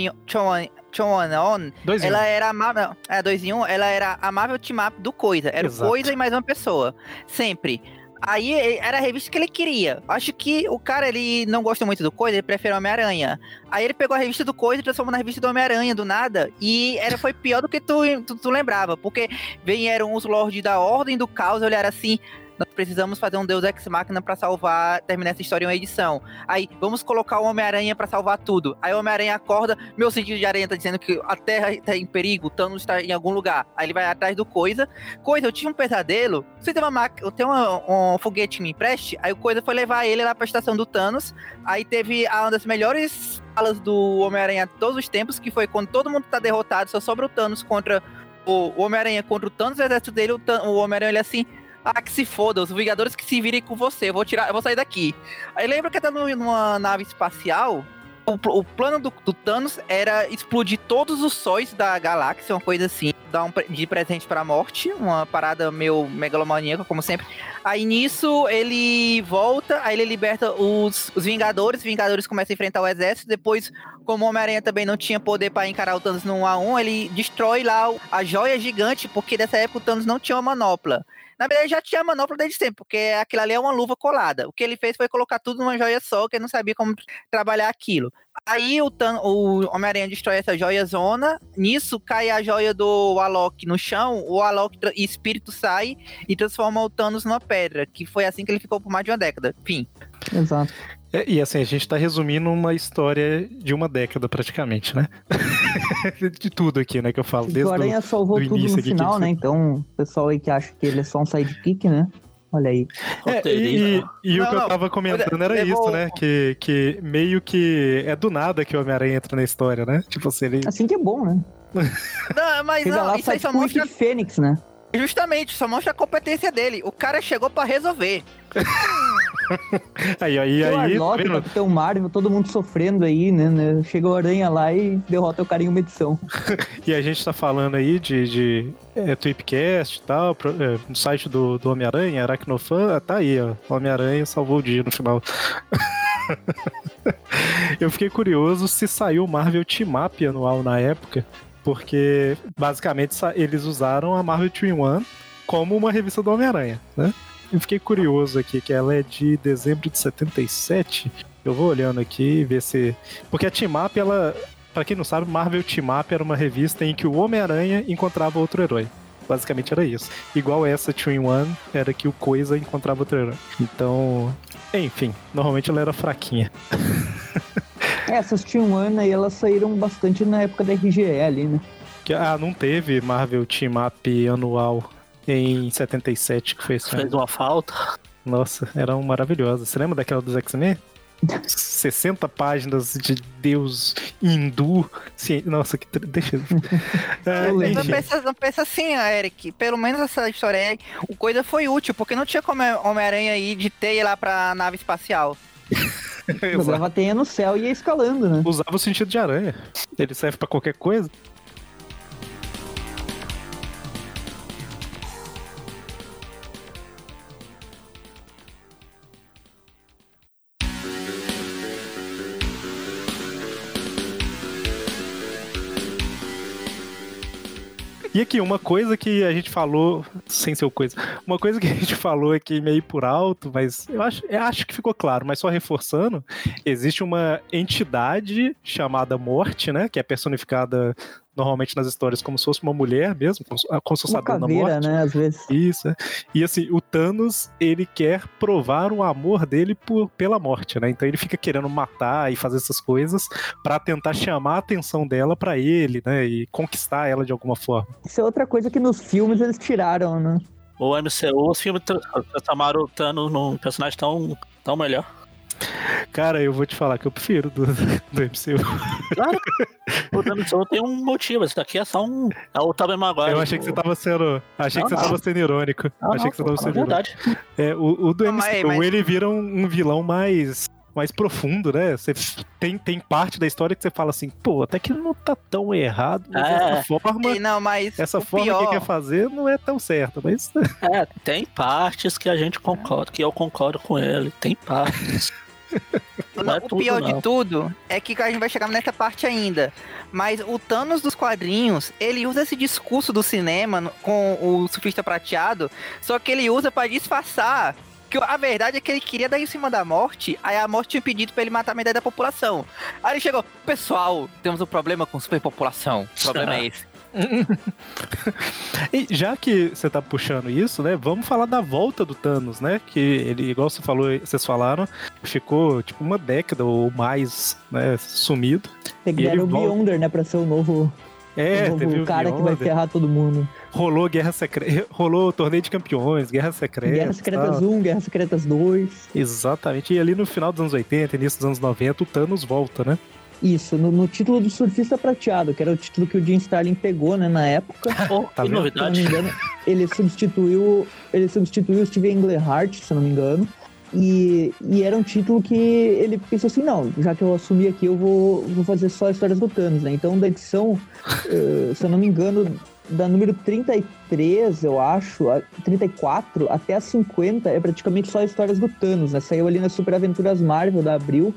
On, Dois em um. ela era a Marvel. É, 2 em 1, um, ela era a Marvel Team Up do Coisa. Era Exato. Coisa e mais uma pessoa. Sempre. Aí ele- era a revista que ele queria. Acho que o cara, ele não gosta muito do Coisa, ele prefere o Homem-Aranha. Aí ele pegou a revista do Coisa e transformou na revista do Homem-Aranha, do nada. E era, foi pior do que tu, tu, tu lembrava. Porque vieram os Lords da Ordem do Caos, olharam assim. Nós precisamos fazer um Deus Ex Machina pra salvar, terminar essa história em uma edição. Aí, vamos colocar o Homem-Aranha pra salvar tudo. Aí o Homem-Aranha acorda, meu sentido de aranha tá dizendo que a Terra tá em perigo, Thanos está em algum lugar. Aí ele vai atrás do Coisa. Coisa, eu tive um pesadelo. Você tem uma máquina, eu tenho uma- um foguete me empreste. Aí o Coisa foi levar ele lá pra estação do Thanos. Aí teve uma das melhores falas do Homem-Aranha todos os tempos, que foi quando todo mundo tá derrotado, só sobra o Thanos contra o Homem-Aranha contra o Thanos, o exército dele, o Homem-Aranha ele assim, ah, que se foda, os Vingadores que se virem com você, eu vou tirar, eu vou sair daqui. Aí lembra que tá num- numa nave espacial, o, o plano do, do Thanos era explodir todos os sóis da galáxia, uma coisa assim, dar um de presente pra morte, uma parada meio megalomaníaca, como sempre. Aí nisso ele volta, aí ele liberta os, os Vingadores, os Vingadores começam a enfrentar o exército, depois, como o Homem-Aranha também não tinha poder pra encarar o Thanos no 1 a 1 ele destrói lá a joia gigante, porque nessa época o Thanos não tinha uma manopla. Na verdade, já tinha manopla desde sempre, porque aquilo ali é uma luva colada. O que ele fez foi colocar tudo numa joia só, que ele não sabia como trabalhar aquilo. Aí o, o Homem-Aranha destrói essa joia zona. Nisso cai a joia do Alok no chão. O Alok tra- espírito sai e transforma o Thanos numa pedra. Que foi assim que ele ficou por mais de uma década. Enfim. Exato. É, e assim, a gente tá resumindo uma história de uma década praticamente, né? (laughs) de tudo aqui, né, que eu falo. o Desde o... Aranha salvou do tudo início no final, né? Então, o pessoal aí que acha que ele é só um sidekick, né? Olha aí. É, e, Roteirista. e o Não, que eu tava comentando era Levou- isso, né? Que, que meio que é do nada que o Homem-Aranha entra na história, né? Tipo assim, ele. Assim que é bom, né? (laughs) Não, mas Chega não, lá, isso sai aí só o mostra. Rick Fênix, né? Justamente, só mostra a competência dele. O cara chegou pra resolver. (laughs) (laughs) Aí, aí, aí. Tá vendo? Capitão Marvel, todo mundo sofrendo aí, né, né? Chega o Aranha lá e derrota o cara em uma edição. (laughs) E a gente tá falando aí de, de é, Tweepcast e tal, é, no site do, do Homem-Aranha, Aracnofan, tá aí, ó. Homem-Aranha salvou o dia no final. (laughs) Eu fiquei curioso se saiu o Marvel Team Up anual na época, porque basicamente eles usaram a Marvel Team One como uma revista do Homem-Aranha, né? Eu fiquei curioso aqui, que ela é de dezembro de 77. Eu vou olhando aqui e ver se. Porque a Team Up, ela. Pra quem não sabe, Marvel Team Up era uma revista em que o Homem-Aranha encontrava outro herói. Basicamente era isso. Igual essa Two in One, era que o Coisa encontrava outro herói. Então, enfim, normalmente ela era fraquinha. (laughs) Essas Team One aí, elas saíram bastante na época da RGE ali, né? Ah, não teve Marvel Team Up anual em 77, que esse Fez ano. uma falta. Nossa, eram maravilhosas. Você lembra daquela dos X-Men? 60 páginas de Deus hindu. Sim, nossa, que. Deixa eu. É, (laughs) Eu lembro. Não pensa, não pensa assim, Eric. Pelo menos essa história aí, o coisa foi útil, porque não tinha como Homem-Aranha ir de teia lá pra nave espacial. (laughs) Jogava teia no céu e ia escalando, né? Usava o sentido de aranha. Ele serve pra qualquer coisa. E aqui, uma coisa que a gente falou, sem ser coisa, uma coisa que a gente falou aqui meio por alto, mas eu acho, eu acho que ficou claro, mas só reforçando, existe uma entidade chamada Morte, né? Que é personificada normalmente nas histórias como se fosse uma mulher mesmo, como se como se fosse a Uma dona caveira, Morte. né? Às vezes. Isso. é. E assim, o Thanos, ele quer provar o amor dele por, pela morte, né? Então ele fica querendo matar e fazer essas coisas pra tentar chamar a atenção dela pra ele, né? E conquistar ela de alguma forma. Isso é outra coisa que nos filmes eles tiraram, né? O MCU, os filmes tra- transformaram o Thanos num personagem tão, tão melhor. Cara, eu vou te falar que eu prefiro do, (laughs) do MCU. Claro, o MCU tem um motivo. Esse daqui é só um. É o Tobey Maguire. Eu achei que você tava sendo. Achei que Não, você não. tava sendo irônico. Não, achei não, que você tava é sendo irônico. verdade. É, o, o do MCU, mas- ele vira um, um vilão mais. Mais profundo, né? Você tem, tem parte da história que você fala assim, pô, até que não tá tão errado, mas É. essa forma, E não, mas essa o forma pior, que quer fazer não é tão certa, mas É, tem partes que a gente concorda, que eu concordo com ele. Tem partes. (laughs) Não é o pior não. de tudo é que a gente vai chegar nessa parte ainda. Mas o Thanos dos quadrinhos, ele usa esse discurso do cinema com o surfista prateado, só que ele usa pra disfarçar que a verdade é que ele queria dar em cima da morte, aí a morte tinha pedido pra ele matar a metade da população. Aí ele chegou, pessoal, temos um problema com superpopulação. O problema é esse. E já que você tá puxando isso, né? Vamos falar da volta do Thanos, né? Que ele, igual você falou, vocês falaram, ficou tipo uma década ou mais, né, sumido. Pegaram ele o volta. Beyonder, né? Pra ser o novo, É, o novo cara que vai ferrar todo mundo. rolou Guerra Secreta, (laughs) rolou torneio de campeões, Guerra Secreta. Guerra Secretas tal. 1, Guerra Secretas 2. Exatamente. E ali no final dos anos 80, início dos anos 90, o Thanos volta, né? Isso, no, no título do Surfista Prateado, que era o título que o Jim Starlin pegou, né, na época. Pô, (laughs) Tá que vendo? Se não novidade. me engano, ele substituiu, ele substituiu o Steven Englehart, se eu não me engano. E, e era um título que ele pensou assim, não, já que eu assumi aqui, eu vou, vou fazer só histórias do Thanos, né? Então, da edição, eh, se eu não me engano, da número 33, eu acho, a 34 até a 50, é praticamente só histórias do Thanos, né? Saiu ali nas Super Aventuras Marvel da Abril,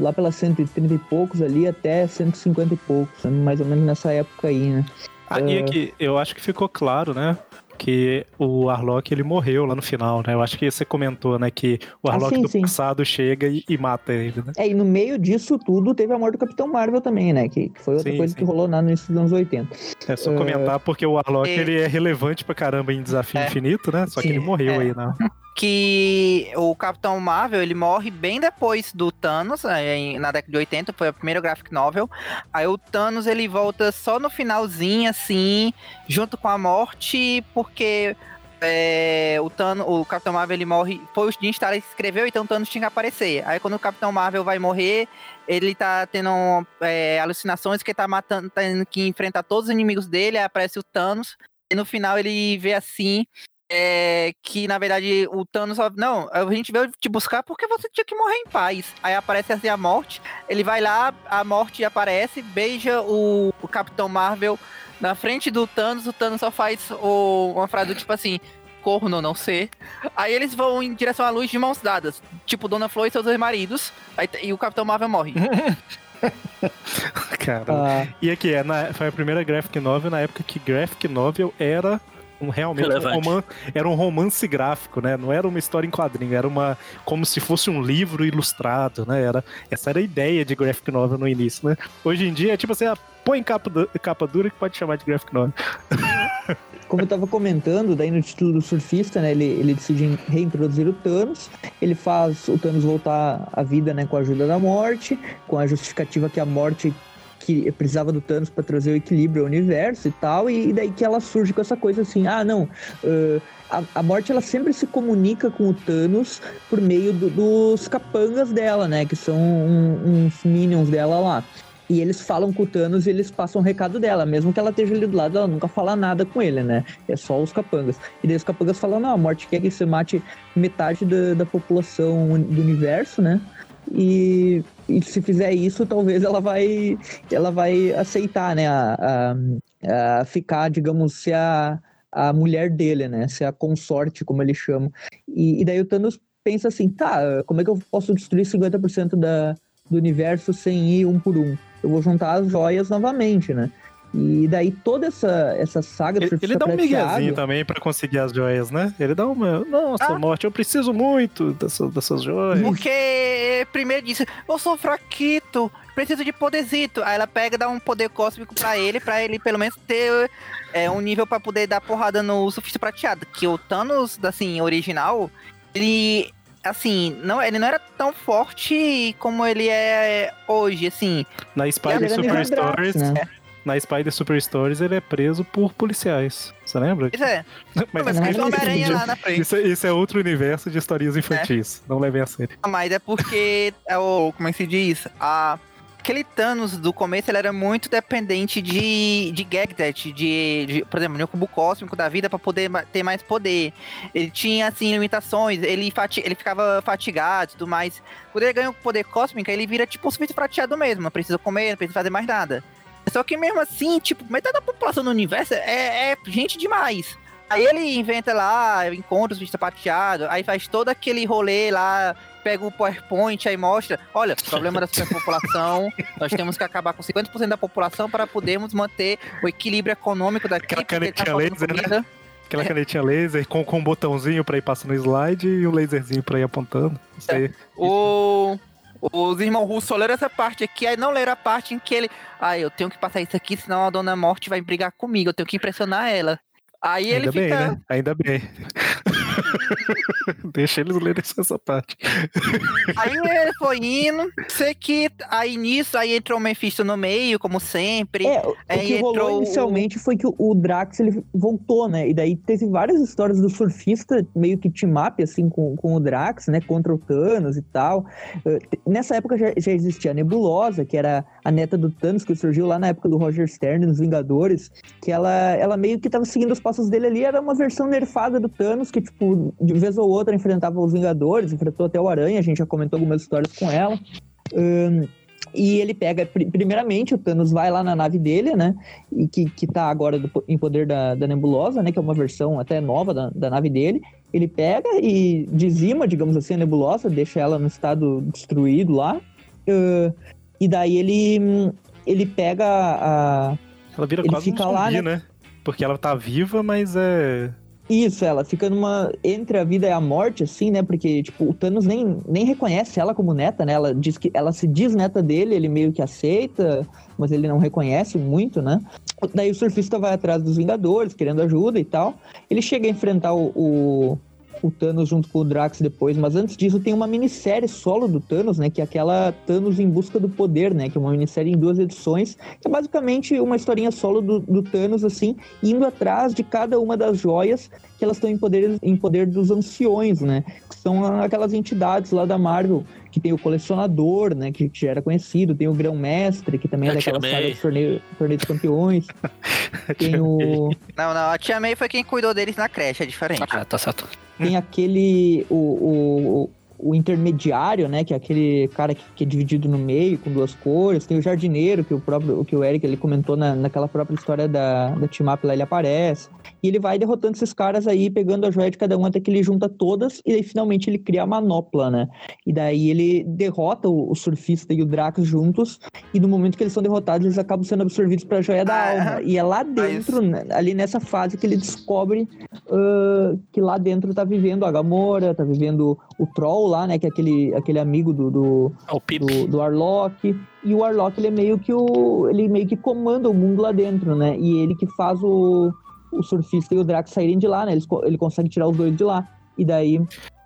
lá pelas 130 e poucos ali, até 150 e poucos, mais ou menos nessa época aí, né? Ah, e aqui, eu acho que ficou claro, né? Que o Arlok ele morreu lá no final, né? Eu acho que você comentou, né? Que o Ah, Arlok sim, do sim. passado chega e, e mata ele, né? É, e no meio disso tudo teve a morte do Capitão Marvel também, né? Que, que foi outra Sim, coisa sim. que rolou lá no início dos anos 80. É só É. comentar porque o Arlok É. ele é relevante pra caramba em Desafio É. Infinito, né? Só que ele morreu É. aí, né? (laughs) que o Capitão Marvel ele morre bem depois do Thanos, é, em- na década de 80, foi a primeira graphic novel. Aí o Thanos ele volta só no finalzinho, assim, junto com a morte, porque é, o, Thanos, o Capitão Marvel ele morre. Foi o Jim Starlin que escreveu, então o Thanos tinha que aparecer. Aí quando o Capitão Marvel vai morrer, ele tá tendo é, alucinações que tá matando, tá tendo que enfrentar todos os inimigos dele, aí aparece o Thanos. E no final ele vê assim é que na verdade o Thanos só, não, a gente veio te buscar porque você tinha que morrer em paz. Aí aparece assim a morte, ele vai lá, a morte aparece, beija o, o Capitão Marvel na frente do Thanos, o Thanos só faz o, uma frase do tipo assim, corno não ser. Aí eles vão em direção à luz de mãos dadas, tipo Dona Flor e seus dois maridos, aí, e o Capitão Marvel morre. (laughs) Cara. Ah, E aqui, é na- foi a primeira graphic novel na época que graphic novel era um, realmente um romance, era um romance gráfico, né? Não era uma história em quadrinho, era uma como se fosse um livro ilustrado, né? Era, essa era a ideia de graphic novel no início, né? Hoje em dia é tipo assim, ah, põe capa, capa dura que pode chamar de graphic novel. (laughs) como eu tava comentando, daí no título do surfista, né, ele, ele decide reintroduzir o Thanos, ele faz o Thanos voltar à vida, né, com a ajuda da morte, com a justificativa que a morte que precisava do Thanos para trazer o equilíbrio ao universo e tal, e, daí que ela surge com essa coisa assim, ah, não, ãh, a, a morte ela sempre se comunica com o Thanos por meio do- dos capangas dela, né, que são um- uns minions dela lá. E eles falam com o Thanos e eles passam o recado dela, mesmo que ela esteja ali do lado, ela nunca fala nada com ele, né? É só os capangas. E daí os capangas falam, não, a morte quer que você mate metade da, da população do universo, né? E, e se fizer isso, talvez ela vai, ela vai aceitar, né? A, a- a ficar, digamos, ser a, a mulher dele, né? Ser a consorte, como eles chamam. E, e daí o Thanos pensa assim, tá, como é que eu posso destruir 50% da, do universo sem ir um por um? Eu vou juntar as joias novamente, né? E daí toda essa, essa saga do Ele, ele dá um miguezinho também pra conseguir as joias, né? Ele dá uma. Nossa, Ah. morte, eu preciso muito dessas, dessas joias. Porque primeiro disse, eu sou fraquito, preciso de poderzito. Aí ela pega e dá um poder cósmico pra ele, pra ele pelo menos ter é, um nível pra poder dar porrada no surfista prateado. Que o Thanos, assim, original, ele. Assim, não, ele não era tão forte como ele é hoje, assim. Na Spider Super Stories. né? Na Spider Super Stories ele é preso por policiais. Você lembra? Isso é. Mas, (laughs) Mas não tem é Homem-Aranha lá na frente. isso, é, isso é outro universo de historinhas infantis. Não levem a sério. Mas é porque, (laughs) é o, como é que se diz? A, aquele Thanos do começo, ele era muito dependente de, de gadget, de, de, por exemplo, no cubo cósmico da vida para poder ter mais poder. Ele tinha, assim, limitações, ele, fati ele ficava fatigado e tudo mais. Quando ele ganha o poder cósmico, ele vira, tipo, um surfista prateado mesmo, não precisa comer, não precisa fazer mais nada. Só que mesmo assim, tipo, metade da população do universo é, é gente demais. Aí ele inventa lá, encontra os surfista prateado, aí faz todo aquele rolê lá, pega o PowerPoint, aí mostra, olha, problema da superpopulação, (laughs) nós temos que acabar com 50% da população para podermos manter o equilíbrio econômico daqui. Aquela porque tá canetinha faltando laser, né? comida. Aquela canetinha laser com, com um botãozinho pra ir passando o slide e o laserzinho pra ir apontando. Isso aí. O... Os irmãos russos só leram essa parte aqui, aí não leram a parte em que ele. Ah, eu tenho que passar isso aqui, senão a dona Morte vai brigar comigo, eu tenho que impressionar ela. Aí ele Ainda bem, fica. né? Ainda bem. (laughs) Deixa eles lerem essa parte. Aí ele foi indo, sei que aí nisso, aí entrou o Mephisto no meio, como sempre. É, o, o Aí que rolou entrou o- inicialmente foi que o, Drax ele voltou, né? E daí teve várias histórias do surfista meio que team up, assim, com, com o Drax, né? Contra o Thanos e tal. Eh, nessa época já, já existia a Nebulosa, que era a neta do Thanos, que surgiu lá na época do Roger Stern, nos Vingadores, que ela, ela meio que tava seguindo os passos dele ali, era uma versão nerfada do Thanos, que, tipo, de vez ou outra enfrentava os Vingadores, enfrentou até o Aranha, a gente já comentou algumas histórias com ela. Ahn, e ele pega, pri- primeiramente, o Thanos vai lá na nave dele, né? E que, que tá agora do- em poder da, da Nebulosa, né? Que é uma versão até nova da, da nave dele. Ele pega e dizima, digamos assim, a Nebulosa, deixa ela no estado destruído lá. Ah, e daí ele, ele pega a, Ela vira Ele quase fica um lá, zumbi, né? né? Porque ela tá viva, mas é. Isso, ela fica numa. Entre a vida e a morte, assim, né? Porque, tipo, o Thanos nem, nem reconhece ela como neta, né? Ela diz que ela se diz neta dele, ele meio que aceita, mas ele não reconhece muito, né? Daí o surfista vai atrás dos Vingadores, querendo ajuda e tal. Ele chega a enfrentar o, o, o Thanos junto com o Drax depois, mas antes disso tem uma minissérie solo do Thanos, né? Que é aquela Thanos em Busca do Poder, né? Que é uma minissérie em duas edições, que é basicamente uma historinha solo do, do Thanos, assim, indo atrás de cada uma das joias que elas estão em poder, em poder dos anciões, né? Que são aquelas entidades lá da Marvel, que tem o colecionador, né? Que, que já era conhecido, tem o Grão-Mestre, que também é daquela saga de torneio, torneio dos campeões. (laughs) tem o. Não, não, a Tia May foi quem cuidou deles na creche, é diferente. Ah, tá certo. Tem (laughs) aquele. O, o, o intermediário, né? Que é aquele cara que, que é dividido no meio, com duas cores. Tem o jardineiro, que o próprio que o Eric ele comentou na, naquela própria história da, da Team Up lá, ele aparece. E ele vai derrotando esses caras aí, pegando a joia de cada um até que ele junta todas, e aí finalmente ele cria a manopla, né? E daí ele derrota o, o surfista e o Drax juntos, e no momento que eles são derrotados, eles acabam sendo absorvidos pra joia da Ah, alma. E é lá dentro, né, ali nessa fase, que ele descobre ah, que lá dentro tá vivendo a Gamora, tá vivendo o Troll lá, né? Que é aquele, aquele amigo do, do, É do, do Arlok. E o Arlok, ele é meio que o. Ele meio que comanda o mundo lá dentro, né? E ele que faz o, o surfista e o Drax saírem de lá, né? Eles, co- ele consegue tirar os dois de lá. E daí.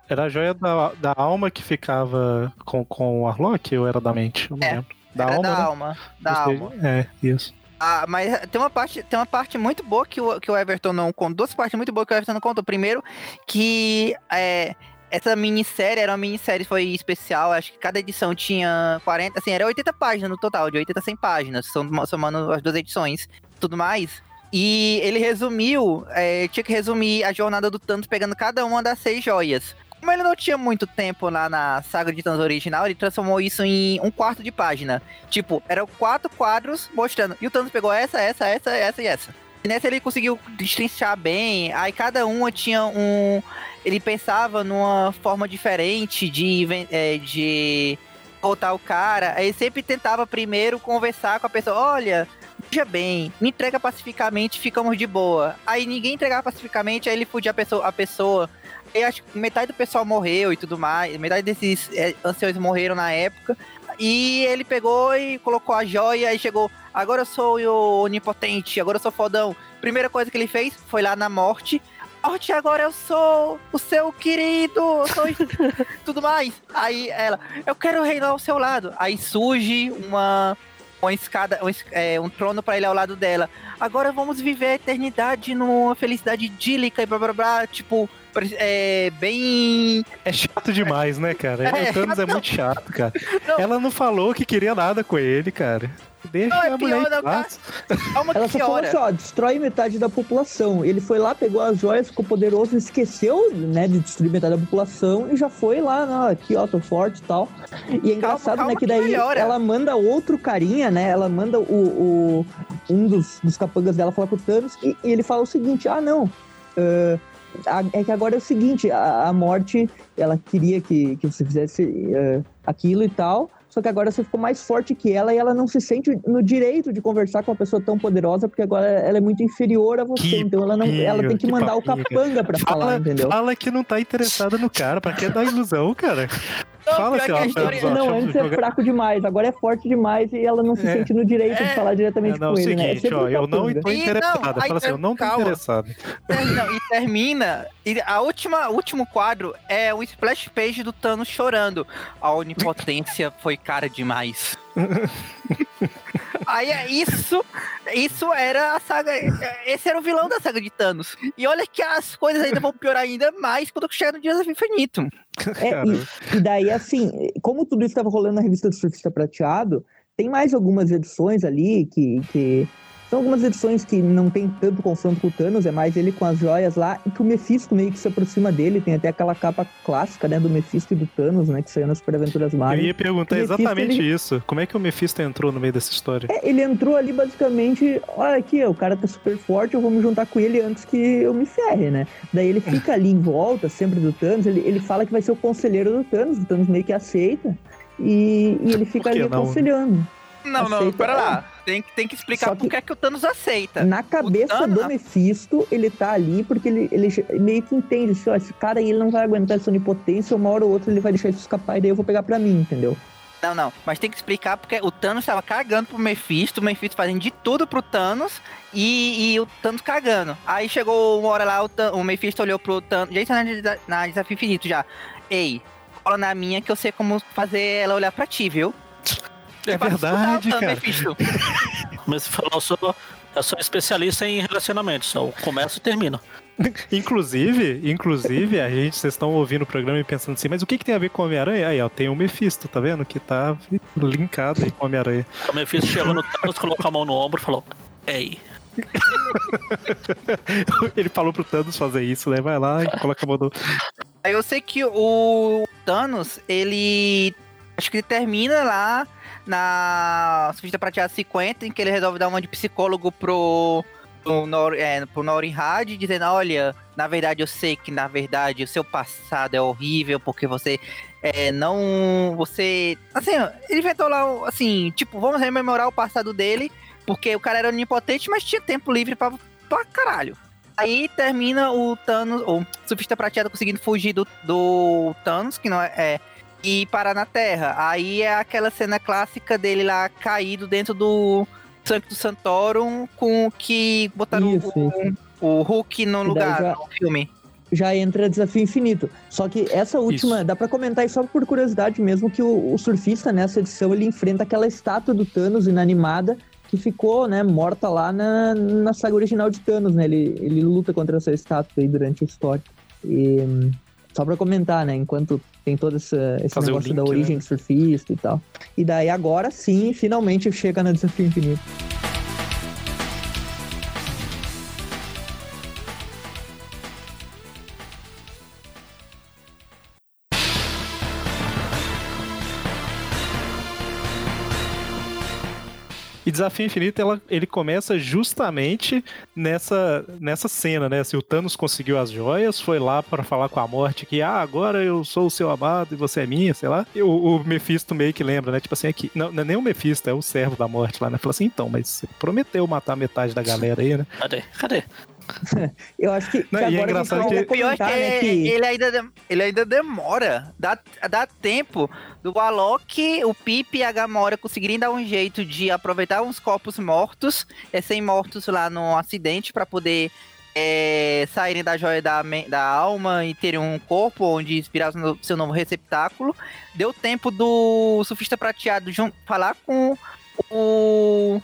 Era a joia da, da alma que ficava com, com o Arlok ou era da mente? Eu não É, lembro. Da Era alma, da né? alma. Da alma. É, isso. Ah, mas tem uma parte, tem uma parte muito boa que o, que o Everton não contou. Duas partes muito boas que o Everton não contou. Primeiro, que é, essa minissérie era uma minissérie, foi especial. Acho que cada edição tinha 40, assim, era 80 páginas no total, de 80 a 100 páginas, som- somando as duas edições tudo mais. E ele resumiu, é, tinha que resumir a jornada do Thanos pegando cada uma das seis joias. Como ele não tinha muito tempo lá na saga de Thanos original, ele transformou isso em um quarto de página. Tipo, eram quatro quadros mostrando. E o Thanos pegou essa, essa, essa, essa e essa. Nessa ele conseguiu destrinchar bem. Aí cada uma tinha um. Ele pensava numa forma diferente de, é, de voltar o cara. Aí sempre tentava primeiro conversar com a pessoa. Olha, veja bem, me entrega pacificamente, ficamos de boa. Aí ninguém entregava pacificamente, aí ele fudia a pessoa. A pessoa eu acho que metade do pessoal morreu e tudo mais. Metade desses é, anciões morreram na época. E ele pegou e colocou a joia e chegou. Agora eu sou o onipotente, agora eu sou fodão. Primeira coisa que ele fez foi lá na morte. Morte, agora eu sou o seu querido, eu sou (laughs) tudo mais. Aí ela, eu quero reinar ao seu lado. Aí surge uma, uma escada, um, é, um trono pra ele ao lado dela. Agora vamos viver a eternidade numa felicidade idílica e blá blá blá. Tipo, é, bem. É chato demais, né, cara? (laughs) É, o Thanos é não. muito chato, cara. Não. Ela não falou que queria nada com ele, cara. Deixa Não, é a mulher pior, em não, Ela que só falou assim, ó, destrói metade da população. Ele foi lá, pegou as joias, ficou poderoso, esqueceu, né, de destruir metade da população e já foi lá, não, aqui, ó, tô forte e tal. E é engraçado, calma né, que que daí melhora. ela manda outro carinha, né, ela manda o, o- um dos, dos capangas dela falar com o Thanos e, e ele fala o seguinte, ah, não, a- é que agora é o seguinte, a, a morte, ela queria que, que você fizesse ah, aquilo e tal, só que agora você ficou mais forte que ela e ela não se sente no direito de conversar com uma pessoa tão poderosa, porque agora ela é muito inferior a você. Que então ela não, ela tem que, que mandar o capanga pra falar, Fala, entendeu? fala que não tá interessada no cara, pra que dar ilusão, cara? Não, Fala assim, que ó, história- não, antes é jogar- fraco demais, agora é forte demais e ela não se É. sente no direito de É. falar É, diretamente não, com o ele, né? É seguinte, ó, eu não tô não, interessada. Fala assim, eu não tô calma. interessado. Ter- não, e termina. E a última, o último quadro é o splash page do Thanos chorando. A onipotência foi cara demais. Aí é isso. Isso era a saga. Esse era o vilão da saga de Thanos. E olha que as coisas ainda vão piorar ainda mais quando chegar no Dias Infinito. É, e, e daí, assim, como tudo isso estava rolando na revista do Surfista Prateado, tem mais algumas edições ali que, que. São algumas edições que não tem tanto confronto com o Thanos, é mais ele com as joias lá, e que o Mephisto meio que se aproxima dele, tem até aquela capa clássica, né, do Mephisto e do Thanos, né, que saiu nas Super Aventuras eu Marvel. ia perguntar Mephisto, exatamente ele- isso. Como é que o Mephisto entrou no meio dessa história? É, ele entrou ali basicamente, olha aqui, o cara tá super forte, eu vou me juntar com ele antes que eu me ferre, né? Daí ele fica ali em volta, sempre do Thanos, ele, ele fala que vai ser o conselheiro do Thanos, o Thanos meio que aceita, e, e ele fica ali não? aconselhando. Não, não, Aceita, pera é. Tem, que- tem que explicar que- por que, é que o Thanos aceita. Na cabeça Thanos- do Mephisto, ele tá ali porque ele, ele meio que entende, assim, ó, esse cara aí ele não vai aguentar essa onipotência, uma hora ou outra ele vai deixar isso escapar e daí eu vou pegar pra mim, entendeu? Não, não, mas tem que explicar porque o Thanos tava cagando pro Mephisto, o Mephisto fazendo de tudo pro Thanos e, e o Thanos cagando. Aí chegou uma hora lá, o, o Mephisto olhou pro Thanos, já isso na, na Desafio Infinito já. Ei, cola na minha que eu sei como fazer ela olhar pra ti, viu? É Pra verdade, o cara. (laughs) Mas você falou, eu sou, eu sou especialista em relacionamentos. Eu começo e termino. (laughs) Inclusive, inclusive, a gente, vocês estão ouvindo o programa e pensando assim, mas o que, que tem a ver com o Homem-Aranha? Aí, ó, tem o Mephisto, tá vendo? Que tá linkado aí com o Homem-Aranha. O Mephisto chegou no Thanos, colocou a mão no ombro e falou: Ei, (laughs) Ele falou pro Thanos fazer isso, né? Vai lá e coloca a mão no... Aí eu sei que o Thanos, ele. Acho que ele termina lá na Surfista Prateada 50, em que ele resolve dar uma de psicólogo pro. pro, Nor, é, pro Norinhad, dizendo: Olha, na verdade eu sei que na verdade o seu passado é horrível, porque você. É, não. Você. Assim, ele inventou lá, assim, tipo, vamos rememorar o passado dele, porque o cara era onipotente, mas tinha tempo livre pra, pra caralho. Aí termina o Thanos, o Surfista Prateado conseguindo fugir do, do Thanos, que não é, é, e parar na Terra. Aí é aquela cena clássica dele lá caído dentro do Sancto Santorum, com que botaram Isso, o, o Hulk no lugar já- no filme. já entra Desafio Infinito. Só que essa última, Isso. dá pra comentar aí só por curiosidade mesmo, que o, o surfista nessa edição ele enfrenta aquela estátua do Thanos inanimada que ficou, né, morta lá na, na saga original de Thanos, né? Ele, ele luta contra essa estátua aí durante a história. E hum, só pra comentar, né, enquanto tem todo esse Fazer o negócio link, da origem né? do surfista e tal. E daí agora sim, finalmente chega no Desafio Infinito. E Desafio Infinito, ela, ele começa justamente nessa, nessa cena, né? Se o Thanos conseguiu as joias, foi lá pra falar com a morte que, ah, agora eu sou o seu amado e você é minha, sei lá. E o, o Mephisto meio que lembra, né? Tipo assim, aqui, não, não é nem o Mephisto, é o servo da morte lá, né? Fala assim, então, mas você prometeu matar metade da galera aí, né? cadê? Cadê? (laughs) Eu acho que, que Não, e é agora a gente engraçado que- O pior é que, né, que... Ele, ainda, ele ainda demora. Dá, dá tempo do Alok, o Pip e a Gamora conseguirem dar um jeito de aproveitar uns corpos mortos, é, sem mortos lá no acidente, pra poder é, saírem da joia da, da alma e terem um corpo onde inspirar seu novo receptáculo. Deu tempo do surfista prateado falar com o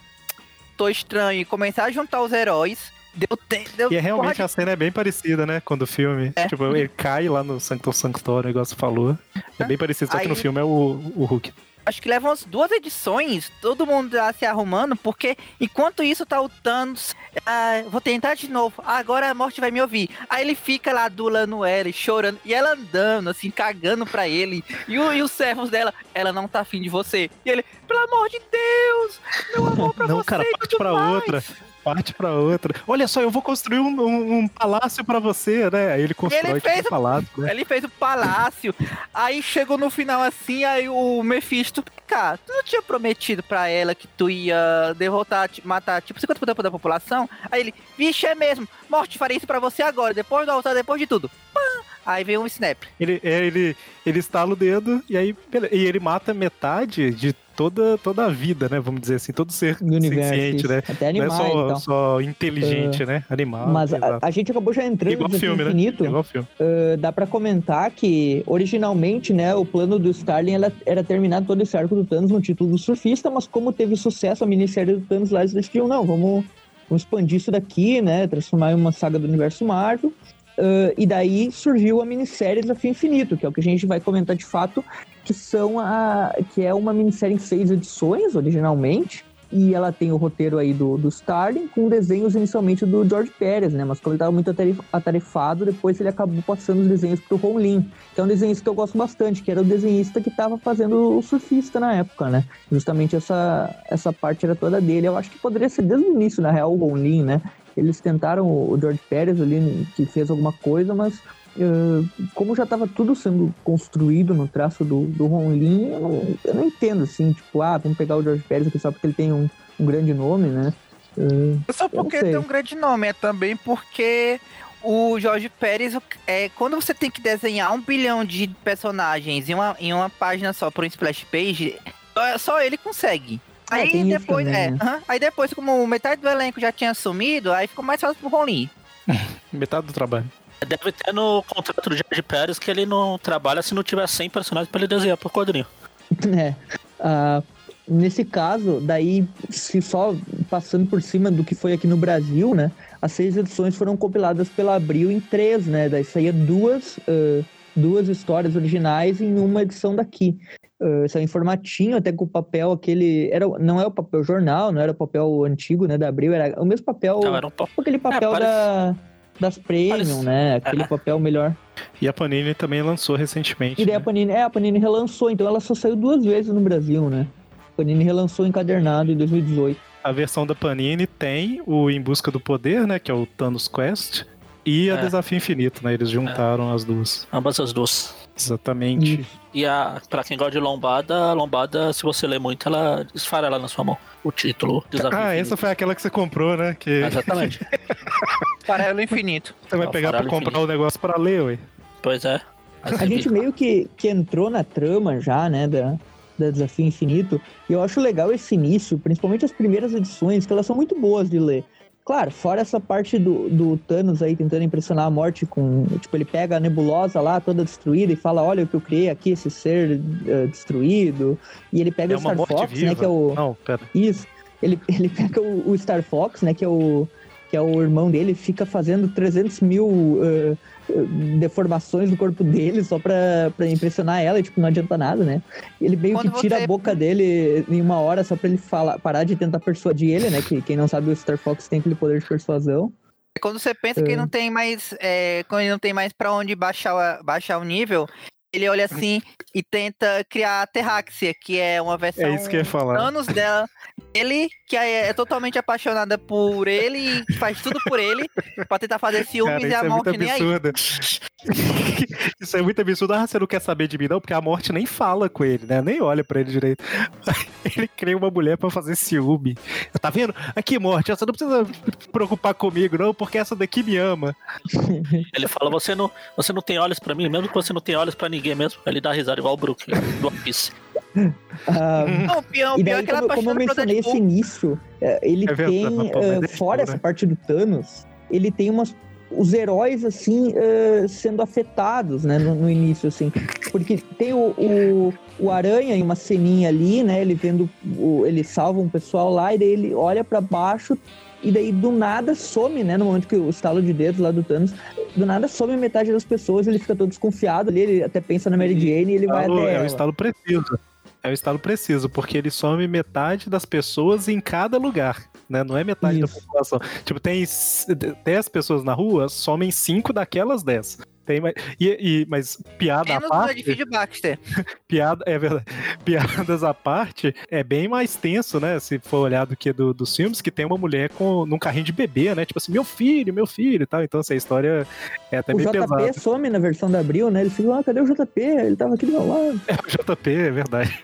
Tô Estranho e começar a juntar os heróis. Deu tempo. E é realmente a cena é bem parecida, né? Quando o filme. É. Tipo, ele cai lá no Sanctum Sanctorum, igual você falou. É bem parecido, só que no filme é o, o Hulk. acho que levam umas duas edições, todo mundo lá se arrumando, porque enquanto isso tá o Thanos, ah, vou tentar de novo, agora a morte vai me ouvir. Aí ele fica lá adulando ela, chorando, e ela andando, assim, cagando pra ele. E, o- e os servos dela, ela não tá afim de você. E ele, pelo amor de Deus, pra Não, você cara, parte pra mais." outra. Parte pra outra. Olha só, eu vou construir um, um- um palácio pra você, né? Aí ele constrói Ele tipo, fez um palácio, né? Ele fez o palácio. aí chegou no final assim, aí o Mephisto, cara, tu não tinha prometido pra ela que tu ia derrotar, matar tipo 50% da população? Aí ele, vixe, é mesmo, morte, farei isso pra você agora, depois do altar, depois de tudo. Pã! Aí veio um snap. Ele, é, ele, ele estala o dedo e aí e ele mata metade de toda, toda a vida, né? Vamos dizer assim, todo ser do universo. né? Até Não é só, tal. só inteligente, né? Animal. Mas a, a gente acabou já entrando Igual no filme, né? infinito. Igual filme. Uh, dá pra comentar que originalmente, né, o plano do Starling era terminar todo esse arco do Thanos no título do surfista, mas como teve sucesso a minissérie do Thanos lá, eles decidiram, não, vamos, vamos expandir isso daqui, né, transformar em uma saga do universo Marvel. Uh, e daí surgiu a minissérie Desafio Infinito, que é o que a gente vai comentar de fato, que são a que é uma minissérie em seis edições originalmente. E ela tem o roteiro aí do, do Starling, com desenhos inicialmente do George Pérez, né? Mas como ele estava muito ataref- atarefado, depois ele acabou passando os desenhos pro Ron Lin, que é um desenhista que eu gosto bastante, que era o desenhista que estava fazendo o surfista na época, né? Justamente essa, essa parte era toda dele. Eu acho que poderia ser desde o início, na real, o Ron Lin, né? Eles tentaram o George Pérez ali, que fez alguma coisa, mas eh, como já estava tudo sendo construído no traço do, do Ron Lin, eu não, eu não entendo, assim, tipo, ah, vamos pegar o George Pérez aqui só porque ele tem um, um grande nome, né? Eh, Só porque tem um grande nome, é também porque o Jorge Pérez, é, quando você tem que desenhar um bilhão de personagens em uma, em uma página só por um splash page, só ele consegue. É, Aí isso depois, também, é, né? aí depois, como metade do elenco já tinha sumido, aí ficou mais fácil pro Rolim. (laughs) Metade do trabalho. Deve ter no contrato do Jorge Pérez que ele não trabalha se não tiver 100 personagens pra ele desenhar por quadrinho. (laughs) É. Ah, nesse caso, daí, se só passando por cima do que foi aqui no Brasil, né? As seis edições foram compiladas pela Abril em três, né? Daí saía duas, ah, duas histórias originais em uma edição daqui. Uh, saiu em formatinho, até com o papel aquele. Era, não é o papel jornal, não era o papel antigo, né? Da Abril, era o mesmo papel. Então, era um aquele papel parece- da, das Premium, parece- né? Aquele É. papel melhor. E a Panini também lançou recentemente. E daí a né? Panini, é, a Panini relançou, então ela só saiu duas vezes no Brasil, né? A Panini relançou encadernado em 2018. A versão da Panini tem o Em Busca do Poder, né? Que é o Thanos Quest. E a É. Desafio Infinito, né? Eles juntaram as duas. Ambas as duas. Exatamente. E a, pra quem gosta de lombada, a lombada, se você ler muito, ela esfarela na sua mão. O título, Desafio Ah, Infinito. essa foi aquela que você comprou, né? Que Exatamente. (laughs) Farelo infinito. você vai pegar pra comprar Infinito. o negócio pra ler, ué. pois é. Mas A é gente bem- meio que, que entrou na trama já, né, da, da Desafio Infinito, e eu acho legal esse início, principalmente as primeiras edições, que elas são muito boas de ler. Claro, fora essa parte do, do Thanos aí tentando impressionar a morte com. Tipo, ele pega a nebulosa lá, toda destruída, e fala: Olha o que eu criei aqui, esse ser eh, destruído. E ele pega É o Star Fox, viva. né? Que é o. Não, pera. Isso. Ele, (laughs) ele pega o, o Star Fox, né? Que é o, que é o irmão dele, fica fazendo 300 mil eh, deformações do corpo dele só pra, pra impressionar ela, e tipo, não adianta nada, né? Ele meio Quando que tira você- a boca dele em uma hora só pra ele falar, parar de tentar persuadir ele, né? Que quem não sabe, o Star Fox tem aquele poder de persuasão. Quando você pensa que É. ele não tem mais. É, quando não tem mais pra onde baixar, baixar o nível, ele olha assim e tenta criar a Terráxia, que é uma versão É isso que eu ia falar. anos dela. Ele, que é, é totalmente apaixonada por ele e faz tudo por ele, pra tentar fazer ciúmes Cara, e isso a é morte nem aí. absurdo. (laughs) isso é muito absurdo. Ah, você não quer saber de mim, não? Porque a morte nem fala com ele, né? Nem olha pra ele direito. (laughs) Ele cria uma mulher pra fazer ciúme. Tá vendo? Aqui, morte, você não precisa se preocupar comigo, não, porque essa daqui me ama. Ele fala, você não, você não tem olhos pra mim, mesmo que você não tenha olhos pra ninguém mesmo. Ele dá risada igual o Brook, do One Piece. (laughs) Ah, Não, o pior, o E é daí, que ela como, como eu mencionei esse início, é, ele É tem, Deadpool, fora né? essa parte do Thanos, ele tem umas. Os heróis, assim, eh, sendo afetados, né, no, no início, assim. Porque tem o, o, o Aranha em uma ceninha ali, né, ele vendo. O, ele salva um pessoal lá, e daí ele olha pra baixo, e daí do nada some, né, no momento que o estalo de dedos lá do Thanos, do nada some metade das pessoas, ele fica todo desconfiado ali, ele até pensa na Mary Jane e ele vai até. é o ela. estalo preciso. É o estalo preciso, porque ele some metade das pessoas em cada lugar, né? Não é metade da Isso. população. Tipo, tem s- 10 pessoas na rua, somem 5 daquelas 10. Tem mais, e, e- mas piada à Menos no parte, edifício Baxter. (laughs) piada, é verdade, (laughs) piadas à parte, é bem mais tenso, né? Se for olhar do que do, dos filmes, que tem uma mulher com, num carrinho de bebê, né? Tipo assim, meu filho, meu filho e tal. Então, essa história é até O bem JP pesada. some na versão da Abril, né? Ele fica, ah, cadê o JP? Ele tava aqui do meu lado. (laughs) É o JP, é verdade.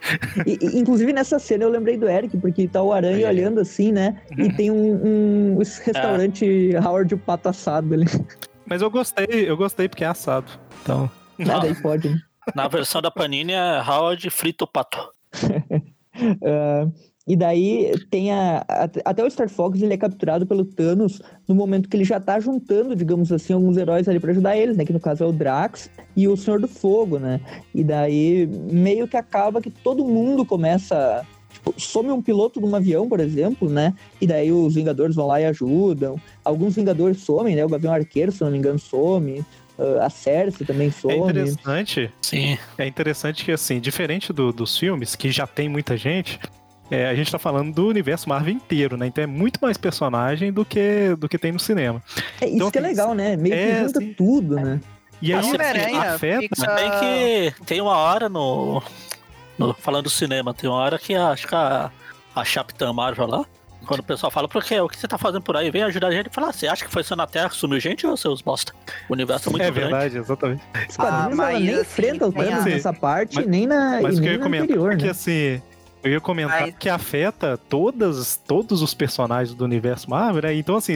E, e, inclusive nessa cena eu lembrei do Eric, porque tá o Aranha aí. olhando assim, né? E tem um, um restaurante Howard o Pato assado ali. Mas eu gostei, eu gostei porque é assado. Então, Nada aí pode, né? Na versão da Panini é Howard frito pato. (laughs) Ah, e daí tem a, a- Até o Star Fox ele é capturado pelo Thanos no momento que ele já tá juntando, digamos assim, alguns heróis ali pra ajudar eles, né? Que no caso é o Drax e o Senhor do Fogo, né? E daí meio que acaba que todo mundo começa. Tipo, some um piloto de um avião, por exemplo, né? E daí os Vingadores vão lá e ajudam. Alguns Vingadores somem, né? O Gavião Arqueiro, se não me engano, some. Ah, a Cersei também é some. interessante. Sim. É interessante que, assim, diferente do- dos filmes, que já tem muita gente, é, a gente tá falando do universo Marvel inteiro, né? Então é muito mais personagem do que, do que tem no cinema. É isso Então, que é legal, né? Meio é, que junta sim. tudo, né? E aí, Ah, assim, Homem-Aranha afeta... fica- Se bem que tem uma hora no, no- Falando do cinema, tem uma hora que a- acho que a, a Capitã Marvel lá. Quando o pessoal fala, por quê? O que você tá fazendo por aí? Vem ajudar a gente. Fala, ah, você acha que foi só na Terra que sumiu gente ou seus bosta? O universo é muito É grande. verdade, exatamente. Os quadrinhos Ah, nem assim, enfrenta o a- nessa parte, Mas- nem na Mas e o que eu nem ia anterior, é que, né? assim, Eu ia comentar Mas- que afeta todas, todos os personagens do universo Marvel, né? Então, assim,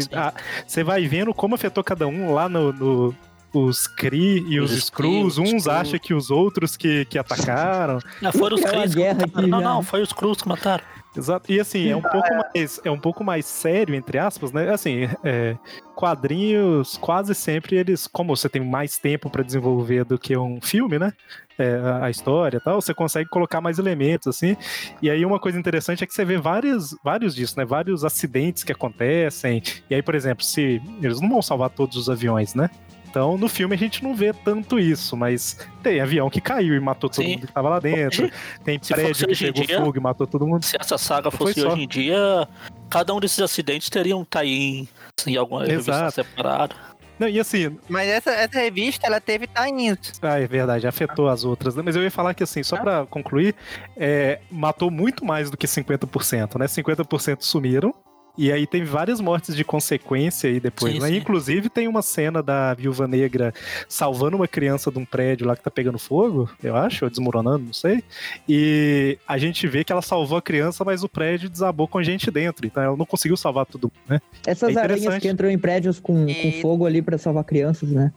você vai vendo como afetou cada um lá no. no- os Kree e os, Os Skrulls, Kree, uns acham que os outros que, que atacaram. Não, foram os É Cris que guerra mataram. Não, já. não, foi os Cruz que mataram. Exato. E assim, é um pouco mais, é um pouco mais sério, entre aspas, né? Assim, é, quadrinhos quase sempre eles, como você tem mais tempo pra desenvolver do que um filme, né? É, a- a história e tal, você consegue colocar mais elementos, assim. E aí uma coisa interessante é que você vê vários, vários disso, né? Vários acidentes que acontecem. E aí, por exemplo, se eles não vão salvar todos os aviões, né? Então, no filme a gente não vê tanto isso, mas tem avião que caiu e matou todo Sim. mundo que tava lá dentro. Tem Se prédio que pegou dia- fogo e matou todo mundo. Se essa saga Foi fosse só. hoje em dia, cada um desses acidentes teria um tie-in em alguma revista separada. Não, e assim, Mas essa, essa revista, ela teve tains. ah, é verdade, afetou as outras, né? Mas eu ia falar que assim, só pra concluir, é, matou muito mais do que 50%, né? 50% sumiram. E aí tem várias mortes de consequência aí depois, Sim, né? sim. Inclusive tem uma cena da Viúva Negra salvando uma criança de um prédio lá que tá pegando fogo, eu acho, ou desmoronando, não sei. E a gente vê que ela salvou a criança, mas o prédio desabou com gente dentro. Então ela não conseguiu salvar mundo, né? Essas É aranhas que entram em prédios com, com E- fogo ali pra salvar crianças, né?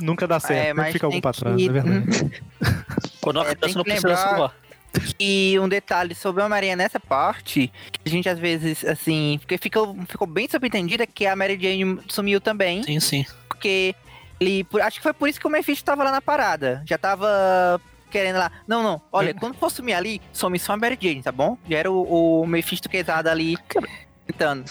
Nunca dá certo, É, sempre mas fica algum pra trás, que- é verdade. Quando a É, criança não precisa lembrar- salvar. E um detalhe sobre a Maria nessa parte, que a gente às vezes, assim, porque ficou, ficou bem subentendido é que a Mary Jane sumiu também, Sim, sim. porque ele, acho que foi por isso que o Mephisto tava lá na parada, já tava querendo lá, não, não, olha, quando for sumir ali, some só a Mary Jane, tá bom? Já era o, o Mephisto quesado ali, tentando.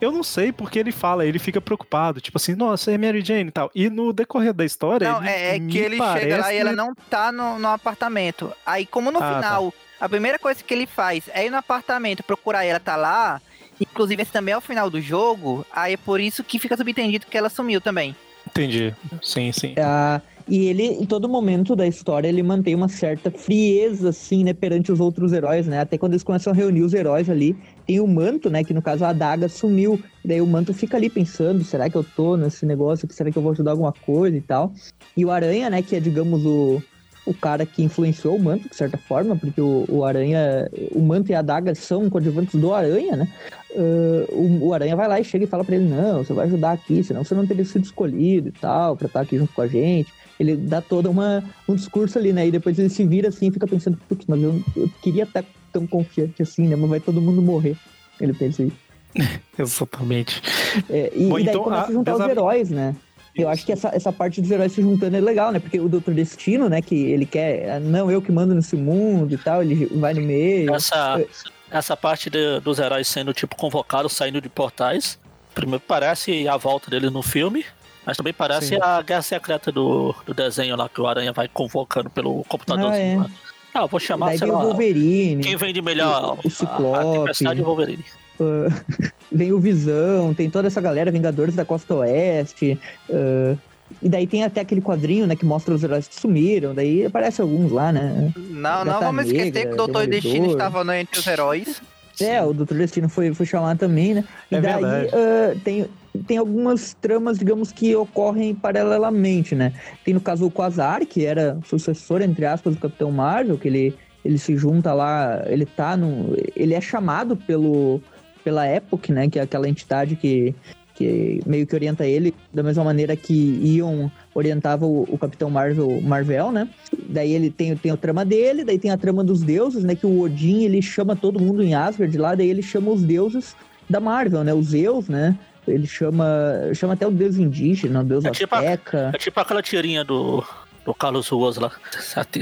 Eu não sei porque ele fala, ele fica preocupado, tipo assim, nossa, é Mary Jane e tal. E no decorrer da história. Não, ele é, é que ele chega lá parece- e ela não tá no, no apartamento. Aí, como no Ah, final, a primeira coisa que ele faz é ir no apartamento procurar ela tá lá. Inclusive, esse também é o final do jogo. Aí é por isso que fica subentendido que ela sumiu também. Entendi. Sim, sim. Ah, e ele, em todo momento da história, ele mantém uma certa frieza, assim, né, perante os outros heróis, né? Até quando eles começam a reunir os heróis ali, tem o Manto, né, que no caso a Adaga sumiu. Daí o Manto fica ali pensando, será que eu tô nesse negócio? Será que eu vou ajudar alguma coisa e tal? E o Aranha, né, que é, digamos, o, o cara que influenciou o Manto, de certa forma, porque o, o Aranha, o Manto e a Adaga são coadjuvantes do Aranha, né? Ah, o, o Aranha vai lá e chega e fala pra ele, não, você vai ajudar aqui, senão você não teria sido escolhido e tal, pra estar aqui junto com a gente. Ele dá todo uma, um discurso ali, né? E depois ele se vira assim e fica pensando, putz, mas eu, eu queria estar tão confiante assim, né? Mas vai todo mundo morrer. Ele pensa isso. (laughs) Exatamente. É, e, Bom, e daí então, começa a- a juntar os heróis, né? Eu acho que essa, essa parte dos heróis se juntando é legal, né? Porque o Doutor Destino, né? Que ele quer, não, eu que mando nesse mundo e tal, ele vai no meio. Essa, essa parte de- dos heróis sendo, tipo, convocados, saindo de portais. Primeiro parece a volta dele no filme. Mas também parece Sim. a guerra secreta do, do desenho lá que o Aranha vai convocando pelo computadorzinho. Ah, é. lá. Ah, eu vou chamar, daí sei vem o lá, Wolverine, quem vende melhor o- o a- a, Ciclope. Tempestade e o Wolverine. ah, (laughs) vem o Visão, tem toda essa galera, Vingadores da Costa Oeste. ah, e daí tem até aquele quadrinho, né, que mostra os heróis que sumiram. Daí aparece alguns lá, né? Não, não Gata vamos esquecer Negra, que o Doutor Demolidor. Destino estava entre os heróis. É, o Doutor Destino foi, foi chamado também, né? E É daí ah, tem, tem algumas tramas, digamos, que ocorrem paralelamente, né? Tem no caso o Quasar, que era sucessor, entre aspas, do Capitão Marvel, que ele, ele se junta lá, ele tá no. Ele é chamado pelo, pela Epoch, né? Que é aquela entidade que, que meio que orienta ele, da mesma maneira que Ion orientava o, o Capitão Marvel, Marvel, né? Daí ele tem, tem a trama dele, daí tem a trama dos deuses, né? Que o Odin, ele chama todo mundo em Asgard lá, daí ele chama os deuses da Marvel, né? Os Zeus, né? Ele chama, chama até o deus indígena, o deus É tipo a- azteca. É tipo aquela tirinha do, do Carlos Ruas lá.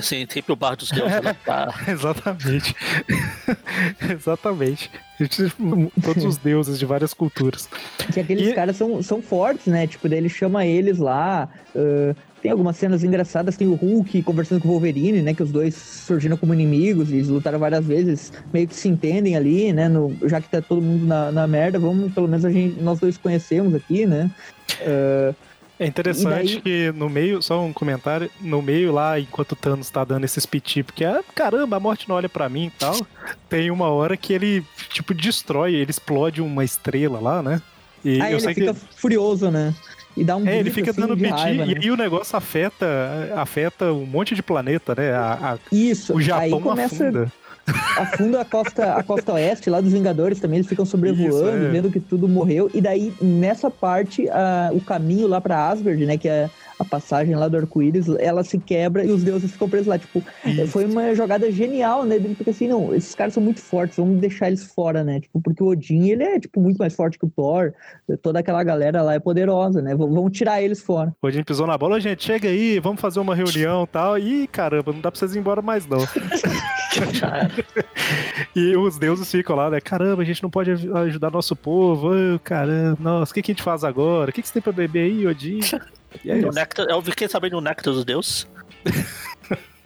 Sempre o bar dos deuses lá. (laughs) Tá. Exatamente. (laughs) Exatamente. A (laughs) gente- Todos os deuses de várias culturas. Que aqueles E- caras são, são fortes, né? Tipo, daí ele chama eles lá. ah, tem algumas cenas engraçadas, tem o Hulk conversando com o Wolverine, né? Que os dois surgiram como inimigos, e eles lutaram várias vezes, meio que se entendem ali, né? No, já que tá todo mundo na, na merda, vamos, pelo menos a gente, nós dois conhecemos aqui, né? É interessante daí- que no meio, só um comentário, no meio lá, enquanto o Thanos tá dando esses piti, porque ah, caramba, a morte não olha pra mim e tal, (laughs) tem uma hora que ele, tipo, destrói, ele explode uma estrela lá, né? E Aí eu ele sei fica que. furioso, né? E dá um É, ele fica assim, dando piti raiva, e né? aí o negócio afeta, afeta um monte de planeta, né? A, a- Isso, o aí Japão começa... afunda. afunda a costa, a costa oeste lá dos Vingadores também, eles ficam sobrevoando, Isso, é. vendo que tudo morreu. E daí, nessa parte, a- o caminho lá pra Asgard, né, que é a passagem lá do arco-íris, ela se quebra e os deuses ficam presos lá. Tipo, Isso. foi uma jogada genial, né? Porque assim, não, esses caras são muito fortes, vamos deixar eles fora, né? Tipo, porque o Odin, ele é, tipo, muito mais forte que o Thor, toda aquela galera lá é poderosa, né? Vamos tirar eles fora. O Odin pisou na bola, "Ô, gente, chega aí, vamos fazer uma reunião e tal. Ih, caramba, não dá pra vocês ir embora mais não. (laughs) E os deuses ficam lá, né? Caramba, a gente não pode aj- ajudar nosso povo. Caramba, nossa, o que, que a gente faz agora? O que, que você tem pra beber aí, Odin? E é néctar, eu fiquei sabendo do néctar dos deuses. (laughs)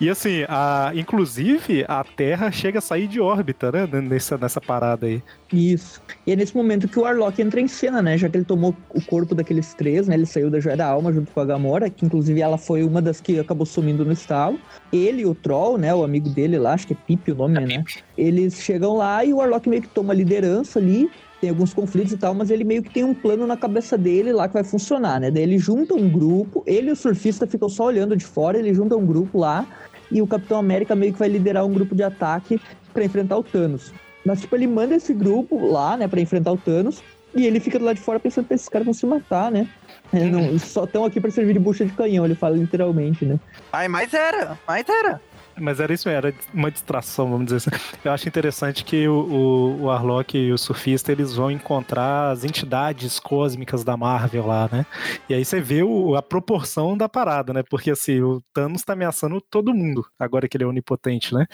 E assim, a, inclusive, a Terra chega a sair de órbita, né? Nessa, nessa parada aí. Isso. E é nesse momento que o Warlock entra em cena, né? Já que ele tomou o corpo daqueles três, né? Ele saiu da Joia da Alma junto com a Gamora, que inclusive ela foi uma das que acabou sumindo no estalo. Ele e o Troll, né? O amigo dele lá, acho que é Pip o nome, né? Eles chegam lá e o Warlock meio que toma a liderança ali. Tem alguns conflitos e tal, mas ele meio que tem um plano na cabeça dele lá que vai funcionar, né? Daí ele junta um grupo, ele e o surfista ficam só olhando de fora, ele junta um grupo lá e o Capitão América meio que vai liderar um grupo de ataque pra enfrentar o Thanos. Mas, tipo, ele manda esse grupo lá, né, pra enfrentar o Thanos. E ele fica do lado de fora pensando, "Pô, esses caras vão se matar, né? Eles não- só estão aqui pra servir de bucha de canhão, ele fala literalmente, né? Ai, mas era, mas era. Mas era isso, era uma distração, vamos dizer assim. Eu acho interessante que o, o, o Arlok e o Surfista eles vão encontrar as entidades cósmicas da Marvel lá, né? E aí você vê o- a proporção da parada, né? Porque assim, o Thanos tá ameaçando todo mundo, agora que ele é onipotente, né?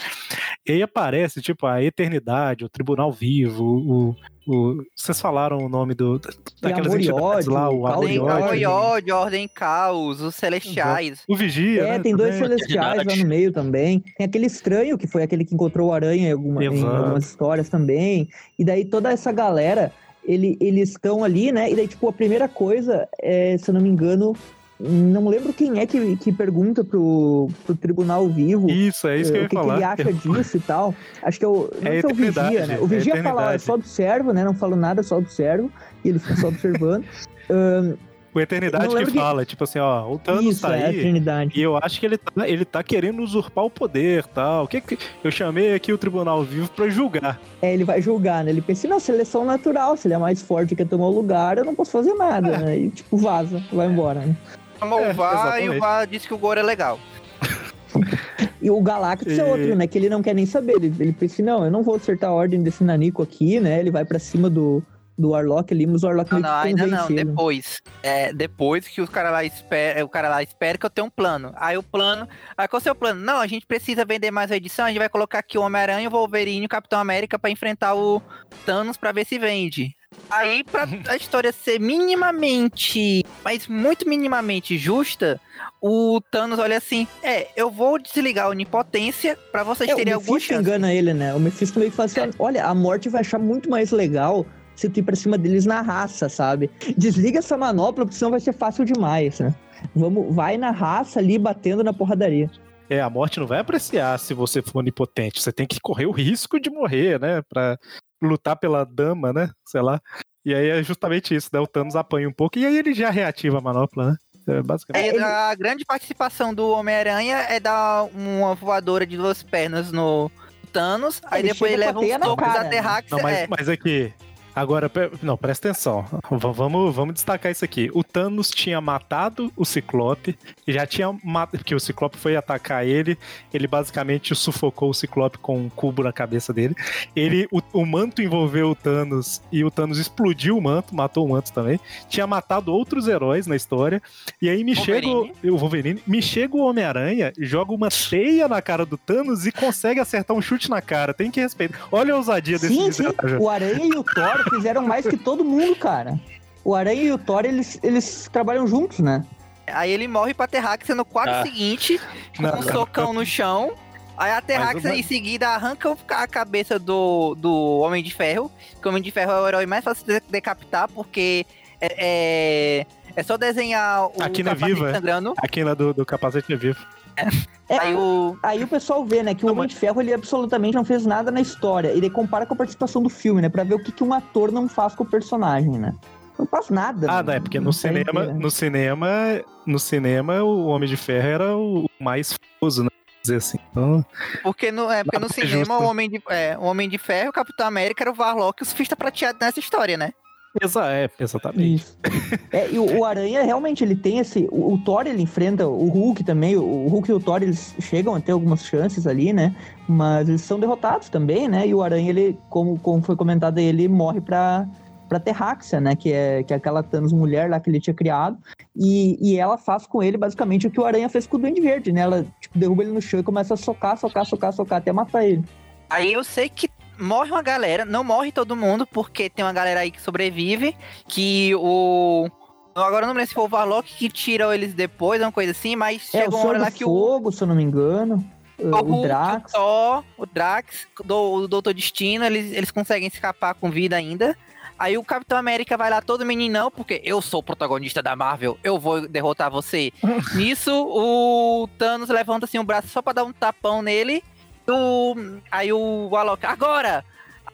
E aí aparece, tipo, a Eternidade, o Tribunal Vivo, o. o- vocês falaram o nome do, daquelas Amor entidades ódio, lá, o Amor e ódio. Ordem, ódio, Ordem Caos, os Celestiais. O Vigia. É, né, tem dois também. celestiais lá no meio também. Tem aquele estranho, que foi aquele que encontrou o Aranha em, alguma- em algumas histórias também. E daí toda essa galera, ele, eles estão ali, né? E daí, tipo, a primeira coisa, é, se eu não me engano, não lembro quem é que, que pergunta pro, pro Tribunal Vivo. Isso, é isso que eu o ia que, que falar. ele acha disso e tal. Acho que é o, não É se é o eternidade, Vigia, né? O é Vigia fala, ó, eu eternidade. só observo, né? Não falo nada, só observo. E ele fica só observando. (laughs) Ahn, O Eternidade que que- fala, tipo assim, ó, o Thanos isso, tá é a aí. Trinidade. E eu acho que ele tá, ele tá querendo usurpar o poder tal. O que que eu chamei aqui o Tribunal Vivo pra julgar? É, ele vai julgar, né? Ele pensa, não, seleção natural, se ele é mais forte que tomar o lugar, eu não posso fazer nada, né? E tipo, vaza, vai embora, né? Chamou É, o VAR e o VAR disse que o Goro é legal. E o Galactus é E- outro, né? Que ele não quer nem saber. Ele, ele pensa, não, eu não vou acertar a ordem desse nanico aqui, né? Ele vai pra cima do, do Warlock ali, mas o Warlock Não, não, ainda não, depois. É, depois que os cara lá espera, o cara lá espera que eu tenha um plano. Aí o plano, aí qual é o seu plano? Não, a gente precisa vender mais a edição, a gente vai colocar aqui o Homem-Aranha, o Wolverine e o Capitão América pra enfrentar o Thanos pra ver se vende. Aí, pra (laughs) a história ser minimamente, mas muito minimamente justa, o Thanos olha assim: é, eu vou desligar a onipotência pra vocês É, terem o alguma Mephisto chance. engana ele, né? O Mephisto meio que fala assim, olha, a morte vai achar muito mais legal se tu ir pra cima deles na raça, sabe? Desliga essa manopla, porque senão vai ser fácil demais, né? Vamos, vai na raça ali, batendo na porradaria. É, a morte não vai apreciar se você for onipotente. Você tem que correr o risco de morrer, né? Pra lutar pela dama, né? Sei lá. E aí é justamente isso, né? O Thanos apanha um pouco e aí ele já reativa a manopla, né? É, basicamente. É, a grande participação do Homem-Aranha é dar uma voadora de duas pernas no Thanos, aí Ele depois ele leva uns tocos da? Terrax. Não, mas, é. mas aqui. Agora, não, presta atenção. Vamos, vamos destacar isso aqui. O Thanos tinha matado o Ciclope já tinha matado. Porque o Ciclope foi atacar ele. Ele basicamente sufocou o Ciclope com um cubo na cabeça dele. Ele, o, o manto envolveu o Thanos e o Thanos explodiu o manto, matou o manto também. Tinha matado outros heróis na história. E aí me chega o, Wolverine. me chega o Homem-Aranha, joga uma teia na cara do Thanos e consegue acertar um chute na cara. Tem que respeitar. Olha a ousadia desse Sim, sim. O Aranha e o Thor fizeram mais que todo mundo, cara. O Aranha e o Thor, eles, eles trabalham juntos, né? Aí ele morre pra Terrax no quadro Ah. seguinte, com Não, um não. socão no chão. Aí a Terrax Mas o- em seguida arranca a cabeça do, do Homem de Ferro. Que o Homem de Ferro é o herói mais fácil de decapitar, porque é, é, é só desenhar o Aqui na capacete Viva, é? sangrando. Aqui na do, do capacete é vivo. É, Aí o. Aí o pessoal vê, né, que o Não, Homem de Ferro, ele absolutamente não fez nada na história. E daí compara com a participação do filme, né, pra ver o que, que um ator não faz com o personagem, né. Não faz nada. Ah, não, é porque no Não cinema, inteira. no cinema, no cinema o Homem de Ferro era o mais famoso, né? dizer assim. Então, Porque no, é, porque no cinema, justo, o? Homem, de, é, o Homem de Ferro, o Capitão América era o Warlock e o Surfista Prateado nessa história, né? Exa é, exatamente. Isso. É, e o, o Aranha, realmente, ele tem esse. O, o Thor, ele enfrenta o Hulk também. O, o Hulk e o Thor, eles chegam a ter algumas chances ali, né? Mas eles são derrotados também, né? E o Aranha, ele, como, como foi comentado, ele morre pra, pra Terráxia, né? Que é, que é aquela Thanos mulher lá que ele tinha criado. E, e ela faz com ele, basicamente, o que o Aranha fez com o Duende Verde, né? Ela, tipo, derruba ele no chão e começa a socar, socar, socar, socar, até matar ele. Aí eu sei que morre uma galera, não morre todo mundo, porque tem uma galera aí que sobrevive, que o. Agora eu não lembro se foi o Warlock que tira eles depois, uma coisa assim, mas É, chegou uma hora lá que o, Fogo, se eu não me engano. o O, Hulk, Drax. o Thor, o Drax, do- o Doutor Destino, eles, eles conseguem escapar com vida ainda. Aí o Capitão América vai lá todo meninão, porque eu sou o protagonista da Marvel, eu vou derrotar você. (laughs) Nisso, o Thanos levanta assim o braço só pra dar um tapão nele. O- aí o Alok, agora!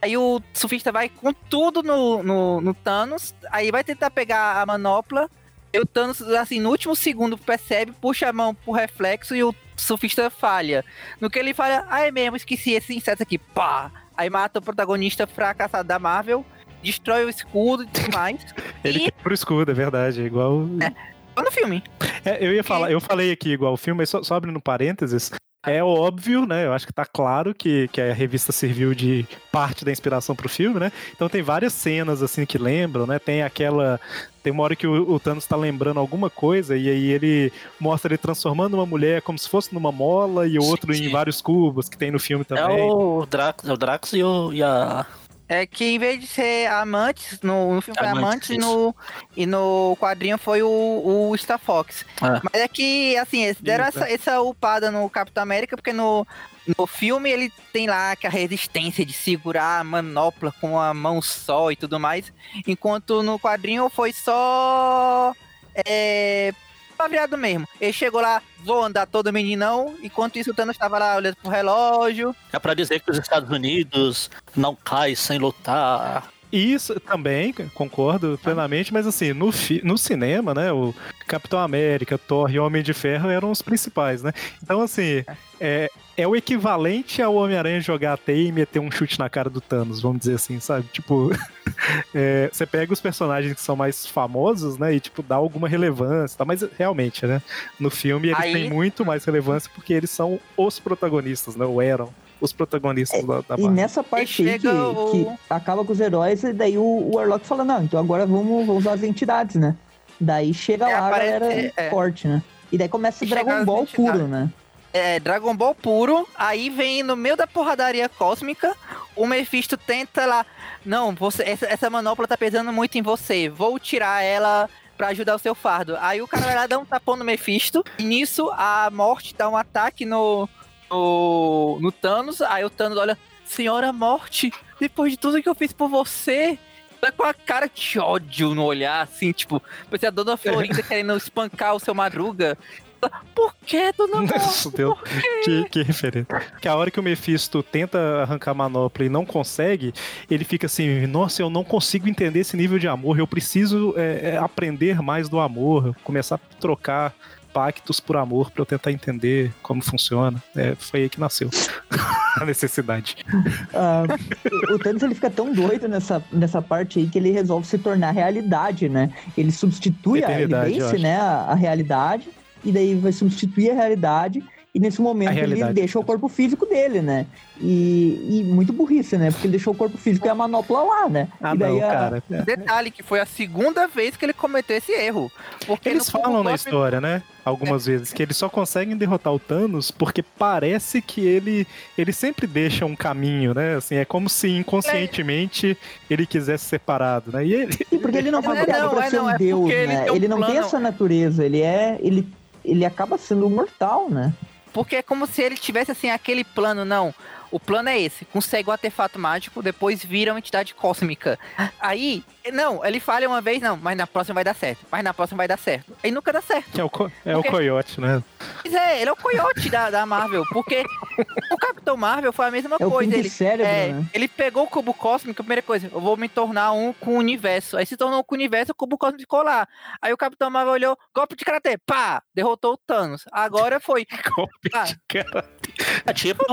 Aí o surfista vai com tudo no, no, no Thanos, aí vai tentar pegar a manopla. E o Thanos, assim, no último segundo percebe, puxa a mão pro reflexo e o surfista falha. No que ele falha, ah, é mesmo, esqueci esse inseto aqui, pá! Aí mata o protagonista fracassado da Marvel, destrói o escudo e tudo mais. (laughs) Ele E- quebra o escudo, é verdade. é Igual. Só no filme. É, eu ia falar, eu falei aqui igual o filme, mas só, só abrindo parênteses. É óbvio, né? Eu acho que tá claro que, que a revista serviu de parte da inspiração pro filme, né? Então tem várias cenas assim que lembram, né? Tem aquela. Tem uma hora que o, o Thanos tá lembrando alguma coisa, e aí ele mostra ele transformando uma mulher como se fosse numa mola e o Sim, outro em sim. vários cubos que tem no filme É também. o Drax, é o Drax e, o, e a. É que em vez de ser amantes, no, no filme foi Amantes, amantes e no, e no quadrinho foi o, o Star Fox. É. Mas é que, assim, eles deram essa, essa upada no Capitão América, porque no, no filme ele tem lá que a resistência de segurar a manopla com a mão só e tudo mais. Enquanto no quadrinho foi só. É. Paviado mesmo. Ele chegou lá, vou andar todo meninão, enquanto isso o Thanos estava lá olhando pro relógio. É pra dizer que os Estados Unidos não cai sem lutar. Isso também, concordo plenamente, mas assim, no, no cinema, né, o Capitão América, Thor e Homem de Ferro eram os principais, né? Então, assim, é, é o equivalente ao Homem-Aranha jogar a teia e meter um chute na cara do Thanos, vamos dizer assim, sabe? Tipo, (laughs) é, você pega os personagens que são mais famosos, né, e, tipo, dá alguma relevância, tá? mas realmente, né, no filme eles Aí- têm muito mais relevância porque eles são os protagonistas, né, ou eram os protagonistas da, da E nessa parte aí que, o- que acaba com os heróis, e daí o, o Warlock fala, não, então agora vamos, vamos usar as entidades, né? Daí chega É, lá aparece- a galera é. forte, né? E daí começa o Dragon Ball puro, né? é, Dragon Ball puro, aí vem no meio da porradaria cósmica, o Mephisto tenta lá, não, você, essa, essa manopla tá pesando muito em você, vou tirar ela pra ajudar o seu fardo. Aí o cara vai lá dar um tapão no Mephisto, e nisso a morte dá um ataque no, no, no Thanos, aí o Thanos olha, senhora morte, depois de tudo que eu fiz por você... Tá com a cara de ódio no olhar, assim, tipo, parecia a dona Florinda (laughs) querendo espancar o seu madruga. Por que, dona Morte? Nossa, Deus. Que, que referência. Que a hora que o Mephisto tenta arrancar a manopla e não consegue, ele fica assim: Nossa, eu não consigo entender esse nível de amor. Eu preciso é, aprender mais do amor, começar a trocar pactos por amor pra eu tentar entender como funciona. É, foi aí que nasceu (laughs) a necessidade. Ah, o Thanos ele fica tão doido nessa, nessa parte aí que ele resolve se tornar realidade, né? Ele substitui, a, ele vence né, a, a realidade, e daí vai substituir a realidade, e nesse momento ele deixa o corpo físico dele, né? E, e muito burrice, né? Porque ele deixou o corpo físico e a manopla lá, né? Ah, e daí não, a- cara. É. Detalhe que foi a segunda vez que ele cometeu esse erro. Porque Eles falam na história, né? Algumas vezes, que eles só conseguem derrotar o Thanos porque parece que ele, ele sempre deixa um caminho, né? Assim, é como se inconscientemente ele quisesse separado, né? E ele. Sim, porque ele não foi É, criado não, pra é, ser não, um é deus, ele né? tem um Ele não tem plano- essa natureza, ele é. Ele, ele acaba sendo mortal, né? Porque é como se ele tivesse assim aquele plano, não. O plano é esse, consegue o artefato mágico, depois vira uma entidade cósmica. Aí, não, ele falha uma vez, não, mas na próxima vai dar certo, mas na próxima vai dar certo. Aí nunca dá certo. É o, co- é o Porque- coiote, né? Pois é, ele é o coiote da, da Marvel, porque o Capitão Marvel foi a mesma É o coisa. Ele, cérebro, é, né? ele pegou o cubo cósmico, a primeira coisa, eu vou me tornar um com o universo. Aí se tornou um com o universo, o cubo cósmico ficou lá. Aí o Capitão Marvel olhou, golpe de karatê, pá, derrotou o Thanos. Agora foi, (laughs) Golpe Ah. de cara. É tipo,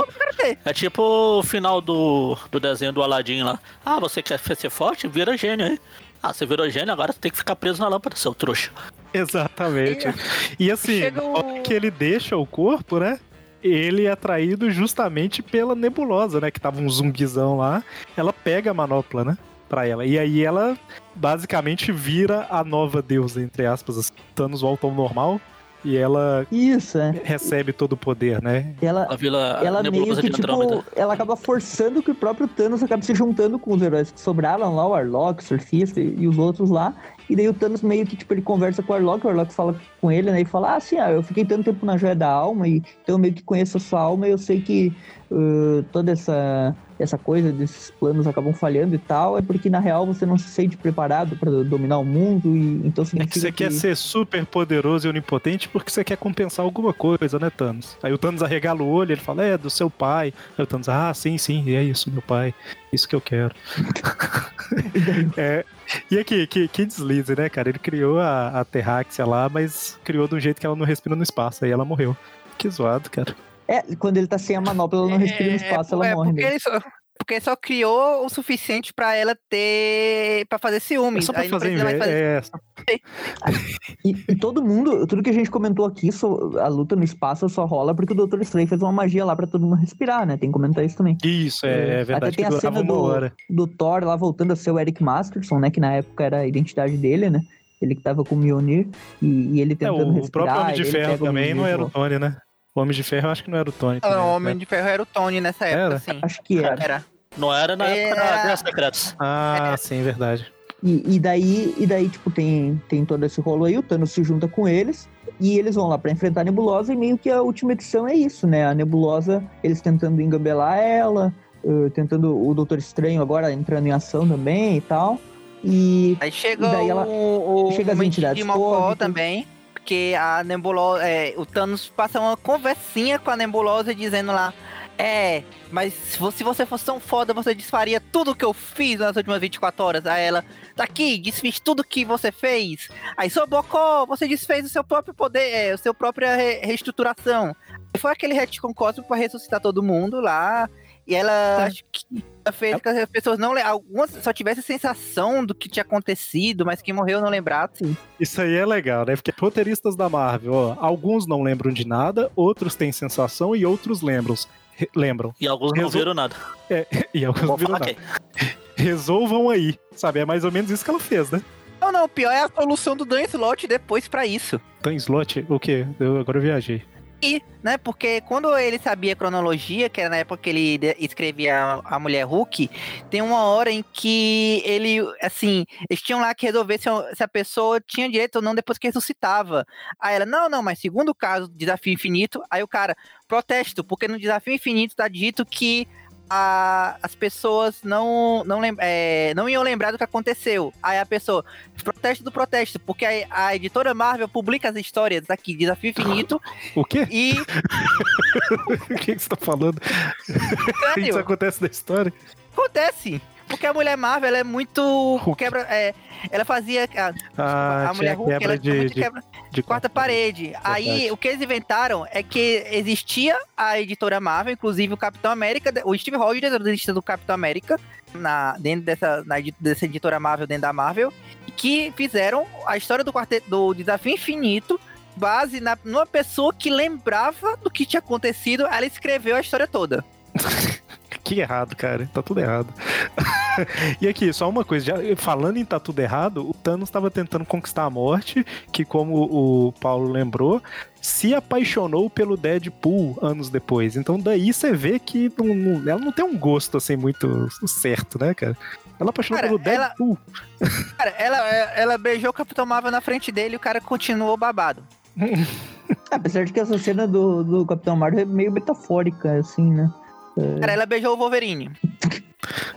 é tipo o final do, do desenho do Aladdin lá. Ah, você quer ser forte? Vira gênio aí. Ah, você virou gênio, agora você tem que ficar preso na lâmpada, seu trouxa. Exatamente. (laughs) E assim, o- que ele deixa o corpo, né? Ele é atraído justamente pela nebulosa, né? Que tava um zumbizão lá. Ela pega a manopla, né? Pra ela. E aí ela basicamente vira a nova deusa, entre aspas. Assim. Thanos volta ao normal e ela Isso, é. recebe todo o poder, né? Ela, A vila ela meio que, tipo, ela acaba forçando que o próprio Thanos acabe se juntando com os heróis que sobraram lá, o Arlok, o Surfista e e os outros lá. E daí o Thanos meio que, tipo, ele conversa com o Arlok, o Arlok fala com ele, né? E fala, ah, assim, ah, eu fiquei tanto tempo na Joia da Alma, e então eu meio que conheço a sua alma e eu sei que uh, toda essa, essa coisa desses planos acabam falhando e tal, é porque na real você não se sente preparado pra dominar o mundo, e então É significa que você quer ser super poderoso e onipotente porque você quer compensar alguma coisa, né, Thanos? Aí o Thanos arregala o olho, ele fala, é, do seu pai. Aí o Thanos, ah, sim, sim, é isso, meu pai. Isso que eu quero. (laughs) é, e aqui, que, que deslize, né, cara? Ele criou a, a Terráxia lá, mas criou de um jeito que ela não respira no espaço, aí ela morreu. Que zoado, cara. É, quando ele tá sem a manopla, ela não respira no espaço, ela é, morre porque mesmo. ele só, porque ele só criou o suficiente pra ela ter. pra fazer É ciúmes. só pra Aí não fazer precisa mais inveja. fazer. É, E, e todo mundo, tudo que a gente comentou aqui, so- a luta no espaço só rola porque o Doutor Estranho fez uma magia lá pra todo mundo respirar, né? Tem que comentar isso também. isso, é, é verdade Até tem a cena do, do Thor lá voltando a ser o Eric Masterson, né? Que na época era a identidade dele, né? Ele que tava com o Mjolnir e, e ele É, tentando o, o respirar. próprio Homem de Ferro o também não era o Tony, né? O Homem de Ferro eu acho que não era o Tony. Ah, também, o né? Homem de Ferro era o Tony nessa época, Era? sim. Acho que era. Era. Não era na época da Guerra Secretas. Ah, sim, verdade. E, e daí, e daí, tipo, tem, tem todo esse rolo aí, o Thanos se junta com eles, e eles vão lá pra enfrentar a Nebulosa, e meio que a última edição é isso, né? A Nebulosa, eles tentando engambelar ela, eh, tentando o Doutor Estranho agora entrando em ação também e tal. E Aí chega E daí ela- o, o chega as entidades de Mocó também. Porque a nebulosa. é, o Thanos passa uma conversinha com a nebulosa dizendo lá. É, mas se vo- se você fosse tão foda, você desfaria tudo que eu fiz nas últimas 24 horas. Aí ela, tá aqui, desfiz tudo que você fez. Aí, seu Bocó, você desfez o seu próprio poder, é, o seu própria re- reestruturação. Foi aquele retcon cósmico pra ressuscitar todo mundo lá. E ela, acho que ela fez que as pessoas não. le- Algumas só tivessem a sensação do que tinha acontecido, mas quem morreu não lembrasse. Isso aí é legal, né? Porque roteiristas da Marvel, ó, alguns não lembram de nada, outros têm sensação e outros lembram. Lembram. E alguns não Resol- viram nada. (laughs) E alguns não viram nada. quem. Resolvam aí, sabe? É mais ou menos isso que ela fez, né? Não, não, o pior é a solução do Dan Slot depois pra isso. Tan Slot, o quê? Eu, agora eu viajei. E, né, porque quando ele sabia cronologia, que era na época que ele escrevia a, Mulher Hulk, tem uma hora em que ele, assim, eles tinham lá que resolver se, a- pessoa tinha direito ou não depois que ressuscitava. Aí ela, não, não, mas segundo o caso Desafio Infinito, aí o cara, protesto, porque no Desafio Infinito tá dito que a- as pessoas não não, é, não iam lembrar do que aconteceu. Aí a pessoa, protesto do protesto, porque a, a editora Marvel publica as histórias aqui, Desafio Infinito, O quê? e (laughs) o que, que você tá falando? Isso Sério? acontece na história? acontece. Porque a Mulher Marvel ela é muito. Quebra, é, ela fazia. A, Ah, a Mulher Hulk quebra ela de, muito de, quebra de quarta parede. Aí o que eles inventaram é que existia a editora Marvel, inclusive o Capitão América, o Steve Rogers era o desenhista do Capitão América, na, dentro dessa, na dessa editora Marvel, dentro da Marvel, que fizeram a história do quarteto do Desafio Infinito. Base na, numa pessoa que lembrava do que tinha acontecido, ela escreveu a história toda. (laughs) Que errado, cara. Tá tudo errado. (laughs) e aqui, só uma coisa. Já, falando em tá tudo errado, o Thanos estava tentando conquistar a morte, que como o Paulo lembrou, se apaixonou pelo Deadpool anos depois. Então daí você vê que não- não- ela não tem um gosto assim muito certo, né, cara? Ela apaixonou Cara, pelo ela- Deadpool. (laughs) Cara, ela, ela beijou o Capitão Marvel na frente dele e o cara continuou babado. (laughs) apesar de que essa cena do, do Capitão Marvel é meio metafórica, assim, né? Cara, ela beijou o Wolverine. (laughs)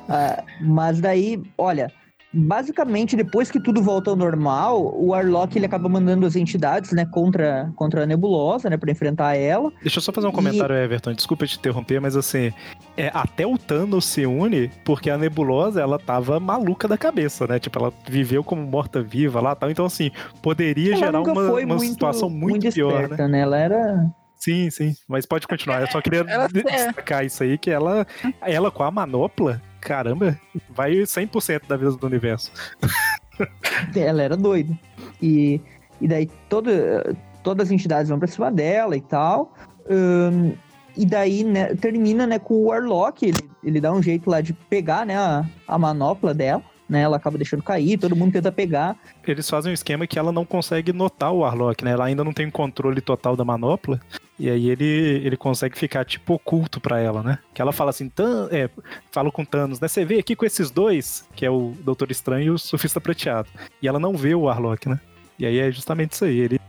Ah, mas daí, olha, basicamente depois que tudo volta ao normal, o Arlok ele acaba mandando as entidades, né, contra, contra a Nebulosa, né, para enfrentar ela. Deixa eu só fazer um E- comentário, Everton. Desculpa te interromper, mas assim, é, até o Thanos se une porque a Nebulosa, ela tava maluca da cabeça, né? Tipo, ela viveu como morta-viva lá e tal. Então, assim, poderia Ela gerar nunca uma, foi uma muito, situação muito, pior, né? esperta, né? Ela era Sim, sim. Mas pode continuar. Eu só queria Ela- é. destacar isso aí, que ela, ela com a manopla, caramba, vai 100% da vida do universo. (laughs) Ela era doida. E, e daí toda, todas as entidades vão pra cima dela e tal. Ahn, e daí né, termina né, com o Warlock. Ele, ele dá um jeito lá de pegar né, a, a manopla dela. Né, ela acaba deixando cair, todo mundo tenta pegar. Eles fazem um esquema que ela não consegue notar o Warlock, né? Ela ainda não tem controle total da manopla. E aí ele, ele consegue ficar, tipo, oculto pra ela, né? Que ela fala assim, Tan é, fala com Thanos, né? Você vê aqui com esses dois, que é o Doutor Estranho e o Surfista Prateado. E ela não vê o Warlock, né? E aí é justamente isso aí. Ele,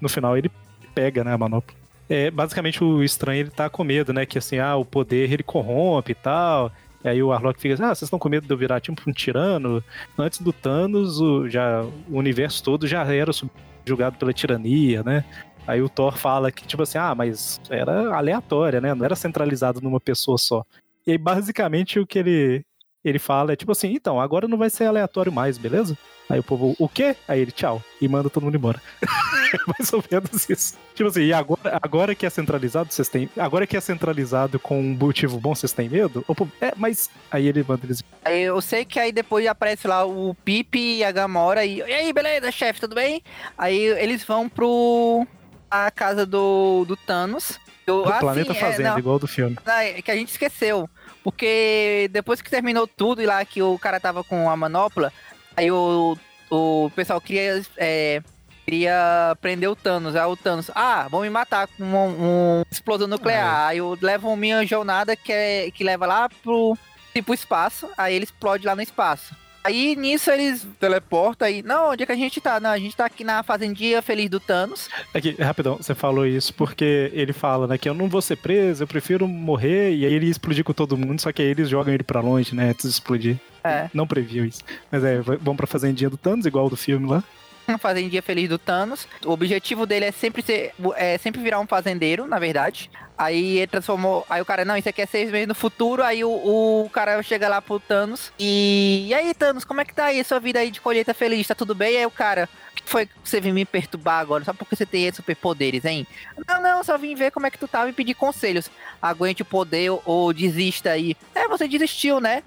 no final ele pega, né, a manopla. É, basicamente o Estranho ele tá com medo, né? Que assim, ah, o poder ele corrompe e tal. E aí o Warlock fica assim, ah, vocês estão com medo de eu virar tipo um tirano? Antes do Thanos, o, já, o universo todo já era subjugado pela tirania, né? Aí o Thor fala que, tipo assim, ah, mas era aleatória, né? Não era centralizado numa pessoa só. E aí, basicamente, o que ele, ele fala é tipo assim, então, agora não vai ser aleatório mais, beleza? Aí o povo, o quê? Aí ele, tchau. E manda todo mundo embora. (laughs) É mais ou menos isso. Tipo assim, e agora, agora que é centralizado, vocês têm. Agora que é centralizado com um motivo bom, vocês têm medo? O povo, é, mas. Aí ele manda eles. Eu sei que aí depois aparece lá o Pipe e a Gamora e. E aí, beleza, chefe, tudo bem? Aí eles vão pro. a casa do, do Thanos. Eu, Do ah, planeta sim, é, Fazenda, não, igual do filme. é que a gente esqueceu. Porque depois que terminou tudo e lá que o cara tava com a manopla, aí o, o pessoal queria. é, queria prender o Thanos. Aí o Thanos, ah, vão me matar com uma um explosão nuclear. Aí eu levo minha jornada que, é, que leva lá pro tipo espaço. Aí ele explode lá no espaço. Aí nisso eles teleportam aí. Não, onde é que a gente tá? Não, a gente tá aqui na fazendinha feliz do Thanos. Aqui, rapidão, você falou isso porque ele fala, né, que eu não vou ser preso, eu prefiro morrer, e aí ele explodir com todo mundo, só que aí eles jogam ele pra longe, né, antes de explodir. É. Não previu isso. Mas é, vão pra fazendinha do Thanos, igual do filme lá. Uma fazendinha feliz do Thanos. O objetivo dele é sempre ser, é sempre virar um fazendeiro, na verdade. Aí ele transformou. Aí o cara, não, isso aqui é seis meses no futuro. Aí o, o cara chega lá pro Thanos. E. E aí, Thanos, como é que tá aí sua vida aí de colheita feliz? Tá tudo bem? Aí o cara. O que foi que você veio me perturbar agora? Só porque você tem superpoderes, hein? Não, não, só vim ver como é que tu tava e pedir conselhos. Aguente o poder ou, ou desista aí. É, você desistiu, né?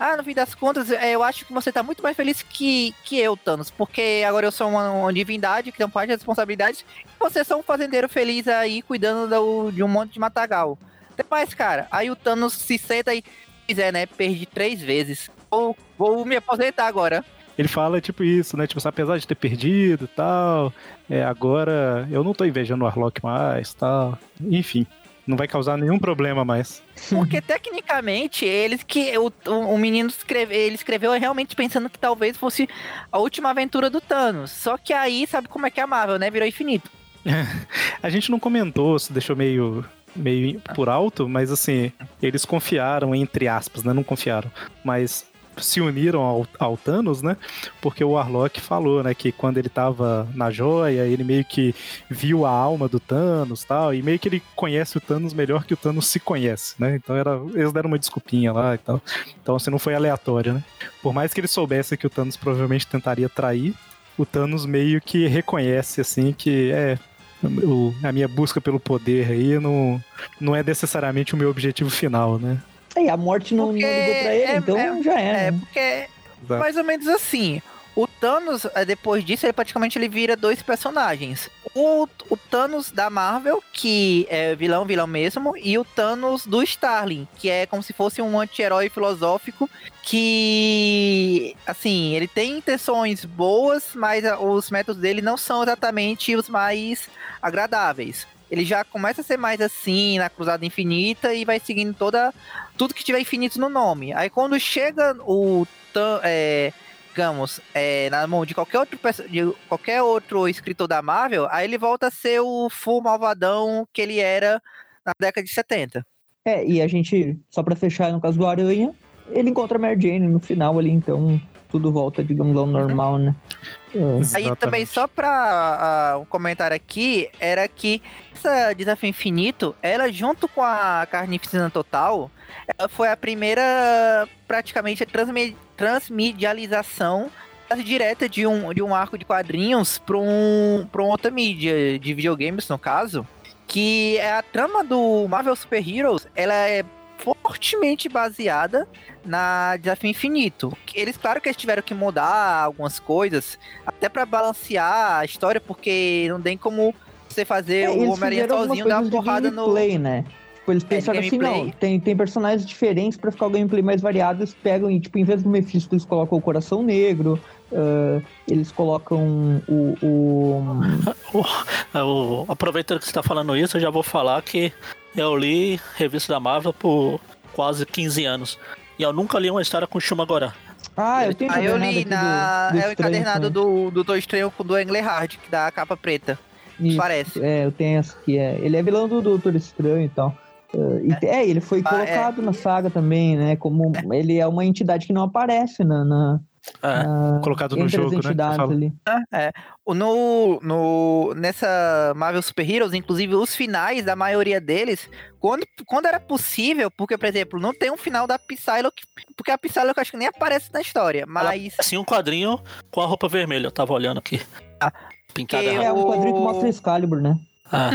Ah, no fim das contas, é, eu acho que você tá muito mais feliz que, que eu, Thanos. Porque agora eu sou uma, uma divindade que tem parte de responsabilidade. E você é só um fazendeiro feliz aí, cuidando do- de um monte de matagal. Até mais, cara. Aí o Thanos se senta e quiser, né? Perdi três vezes. Vou, vou me aposentar agora. Ele fala tipo isso, né, tipo, apesar de ter perdido e tal, é, agora eu não tô invejando o Warlock mais tal. Enfim, não vai causar nenhum problema mais. Porque tecnicamente, eles que. O, o, menino escreve, ele escreveu realmente pensando que talvez fosse a última aventura do Thanos. Só que aí, sabe como é que é a Marvel, né? Virou infinito. (laughs) A gente não comentou, se deixou meio, meio por alto, mas assim, eles confiaram, entre aspas, né? Não confiaram, mas se uniram ao, ao Thanos, né? Porque o Warlock falou, né, que quando ele tava na joia, ele meio que viu a alma do Thanos tal, e meio que ele conhece o Thanos melhor que o Thanos se conhece, né? Então era, eles deram uma desculpinha lá e tal. Então assim, não foi aleatório, né? Por mais que ele soubesse que o Thanos provavelmente tentaria trair, o Thanos meio que reconhece, assim, que é. o- a minha busca pelo poder aí não, não é necessariamente o meu objetivo final, né? Aí a morte não, não ligou pra ele, é- então é- já era. É, né? porque Exato. mais ou menos assim. O Thanos, eh, depois disso, ele praticamente ele vira dois personagens. O, o Thanos da Marvel, que é vilão, vilão mesmo, e o Thanos do Starling, que é como se fosse um anti-herói filosófico que, assim, ele tem intenções boas, mas ah, os métodos dele não são exatamente os mais agradáveis. Ele já começa a ser mais assim na Cruzada Infinita e vai seguindo toda tudo que tiver infinito no nome. Aí quando chega o é, digamos, é, na mão de qualquer outro de qualquer outro escritor da Marvel, aí ele volta a ser o full malvadão que ele era na década de 70. É, e a gente, só pra fechar no caso do Aranha, ele encontra a Mary Jane no final ali, então tudo volta, digamos, ao normal, né? É. Aí também, só pra ah, um comentário aqui, era que essa Desafio Infinito, ela junto com a Carnificina Total, ela foi a primeira, praticamente, transmi- transmedialização direta de um, de um arco de quadrinhos pra, um, pra uma outra mídia, de videogames no caso, que é a trama do Marvel Super Heroes, ela é fortemente baseada na Desafio Infinito. Eles, claro que eles tiveram que mudar algumas coisas, até pra balancear a história, porque não tem como você fazer É, o eles Homem-Aranha sozinho dar uma porrada no... gameplay, né? Tipo, eles pensaram assim, gameplay. não, tem, tem personagens diferentes pra ficar o gameplay mais variado, eles pegam e, tipo, em vez do Mephisto, eles colocam o Coração Negro, ah, eles colocam o... o... (laughs) Eu- aproveitando que você tá falando isso, eu já vou falar que eu li revista da Marvel por quase 15 anos. E eu nunca li uma história com Shumagorá. Ah, eu tenho Aí eu li na... do, do é o encadernado do, do Tô Estranho com do Englehard, que dá a capa preta. Isso, Parece. É, eu tenho essa aqui, é. Ele é vilão do Doutor Estranho e tal. Ah, e- é. ele foi Ah, colocado na saga também, né? Como ele é uma entidade que não aparece na, na, É. na- Colocado no jogo, né, ali. O- No, no, nessa Marvel Super Heroes, inclusive os finais da maioria deles, quando, quando era possível, porque, por exemplo, não tem um final da Psylocke, porque a Psylocke acho que nem aparece na história, mas Assim, um quadrinho com a roupa vermelha, eu tava olhando aqui. Ah, Pintada. É um quadrinho que mostra Excalibur, né? Ah,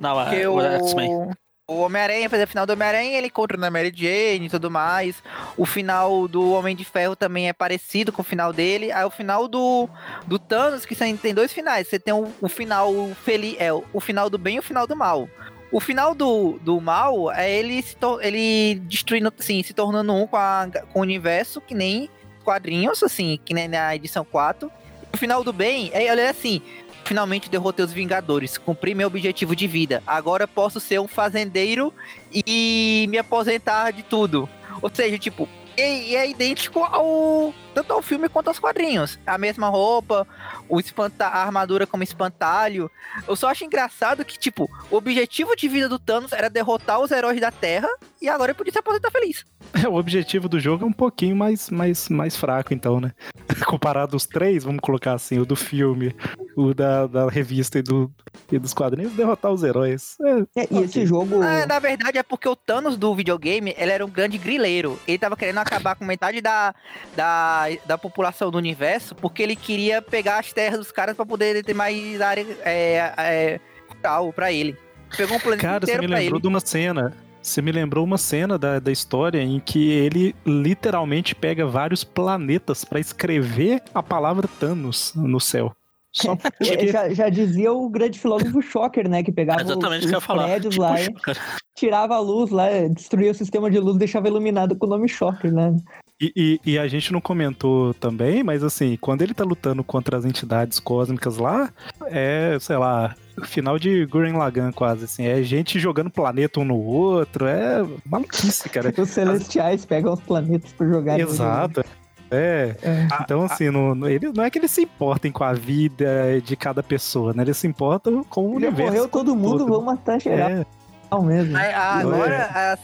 não, é o X-Men. O, Homem-Aranha, exemplo, o final do Homem-Aranha, ele encontra na Mary Jane e tudo mais. O final do Homem de Ferro também é parecido com o final dele. Aí o final do, do Thanos, que tem dois finais. Você tem o, o final feliz, é o final do bem e o final do mal. O final do, do mal é ele, se ele destruindo, assim, se tornando um com, a- com o universo, que nem quadrinhos, assim, que nem na edição 4. O final do bem é ele é assim: finalmente derrotei os Vingadores, cumpri meu objetivo de vida. Agora posso ser um fazendeiro e me aposentar de tudo. Ou seja, tipo, e é idêntico ao tanto ao filme quanto aos quadrinhos. A mesma roupa, o espanta a armadura como espantalho. Eu só acho engraçado que, tipo, o objetivo de vida do Thanos era derrotar os heróis da Terra e agora ele podia se aposentar feliz. (laughs) É, o objetivo do jogo é um pouquinho mais, mais, mais fraco, então, né? (laughs) Comparado aos três, vamos colocar assim, o do filme, o da, da revista e, do, e dos quadrinhos, derrotar os heróis. É, É, e esse jogo. Ah, na verdade é porque o Thanos do videogame, ele era um grande grileiro. Ele tava querendo acabar com metade da, da, da população do universo, porque ele queria pegar as terras dos caras pra poder ter mais área é, é, rural pra ele. Pegou um planeta Cara, você inteiro me pra lembrou ele. de uma cena. Você me lembrou uma cena da, da história em que ele literalmente pega vários planetas pra escrever a palavra Thanos no céu. Só (laughs) porque já, já dizia o grande filósofo Shocker, né? Que pegava É exatamente os, que os prédios Tipo, lá, e tirava a luz lá, destruía o sistema de luz, deixava iluminado com o nome Shocker, né? E, e- e a gente não comentou também, mas assim, quando ele tá lutando contra as entidades cósmicas lá, é, sei lá, final de Gurren Lagann quase, assim. É gente jogando planeta um no outro, é maluquice, cara. Os celestiais pegam os planetas pra jogar. Exato. É. É. Então, assim, não, não- ele, não é que eles se importem com a vida de cada pessoa, né? Eles se importam com o Já universo. morreu todo mundo, todo. vão matar geral É, mesmo. Agora, é. a-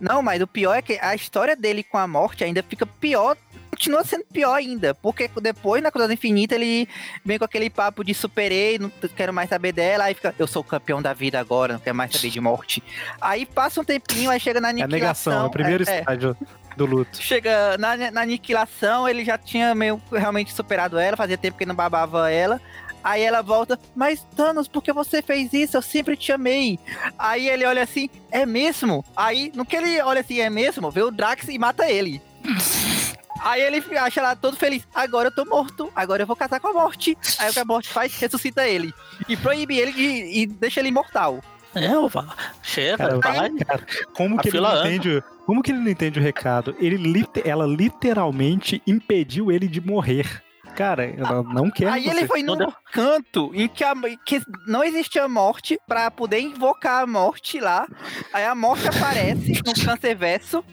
não, mas o pior é que a história dele com a morte ainda fica pior. Continua sendo pior ainda, porque depois na Cruzada Infinita ele vem com aquele papo de superei, não quero mais saber dela, aí fica, eu sou o campeão da vida agora, não quero mais saber de morte. Aí passa um tempinho, aí chega na é a aniquilação. negação, é o primeiro é, é. estágio do luto. Chega na, na aniquilação, ele já tinha meio realmente superado ela, fazia tempo que não babava ela. Aí ela volta, mas Thanos, por que você fez isso? Eu sempre te amei. Aí ele olha assim, é mesmo? Aí, no que ele olha assim, é mesmo? Vê o Drax e mata ele. (laughs) Aí ele acha lá todo feliz. Agora eu tô morto. Agora eu vou casar com a morte. Aí o que a morte faz? Ressuscita ele. E proíbe ele de, e deixa ele imortal. É, vá. Chega, Cara, vai. Cara, como A que ele não anda. entende, como que ele não entende o recado? Ele ela literalmente impediu ele de morrer. Cara, ela não quer Aí você. ele foi Não num canto em que, a- que não existia morte pra poder invocar a morte lá. Aí a morte aparece no cancerverso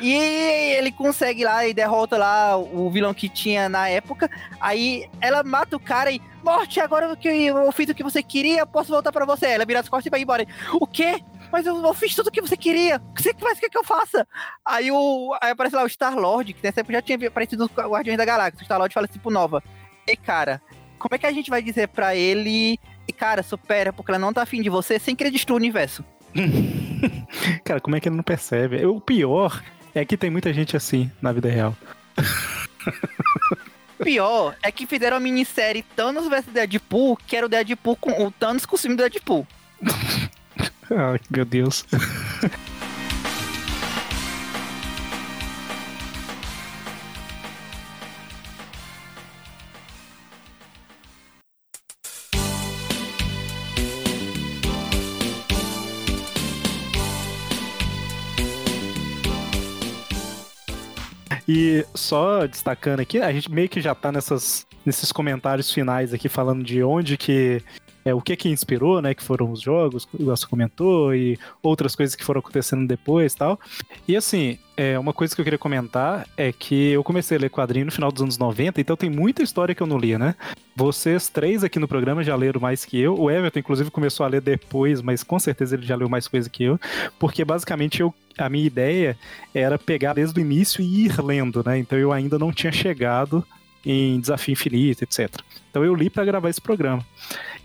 e ele consegue lá e derrota lá o vilão que tinha na época. Aí ela mata o cara e morte, agora que eu fiz o que você queria, eu posso voltar pra você. Ela vira as costas e vai embora. O quê? Mas eu, fiz tudo o que você queria. O que você faz? O que, eu faça? Aí, o, aí aparece lá o Star-Lord, que nessa época já tinha aparecido os Guardiões da Galáxia. O Star-Lord fala assim pro Nova. Ei, cara, como é que a gente vai dizer pra ele... "E, Cara, supera, porque ela não tá afim de você sem querer destruir o universo. (laughs) Cara, como é que ele não percebe? O pior é que tem muita gente assim na vida real. (laughs) pior é que fizeram a minissérie Thanos vs Deadpool, que era o Deadpool com o Thanos com o filme do Deadpool. (laughs) Ai, meu Deus. E só destacando aqui, a gente meio que já tá nessas, nesses comentários finais aqui falando de onde que é, o que que inspirou, né, que foram os jogos, que você comentou, e outras coisas que foram acontecendo depois tal. E assim, é, uma coisa que eu queria comentar é que eu comecei a ler quadrinho no final dos anos 90, então tem muita história que eu não lia, né? Vocês três aqui no programa já leram mais que eu. O Everton, inclusive, começou a ler depois, mas com certeza ele já leu mais coisa que eu, porque basicamente eu, a minha ideia era pegar desde o início e ir lendo, né? Então eu ainda não tinha chegado em Desafio Infinito, etc. Então eu li para gravar esse programa.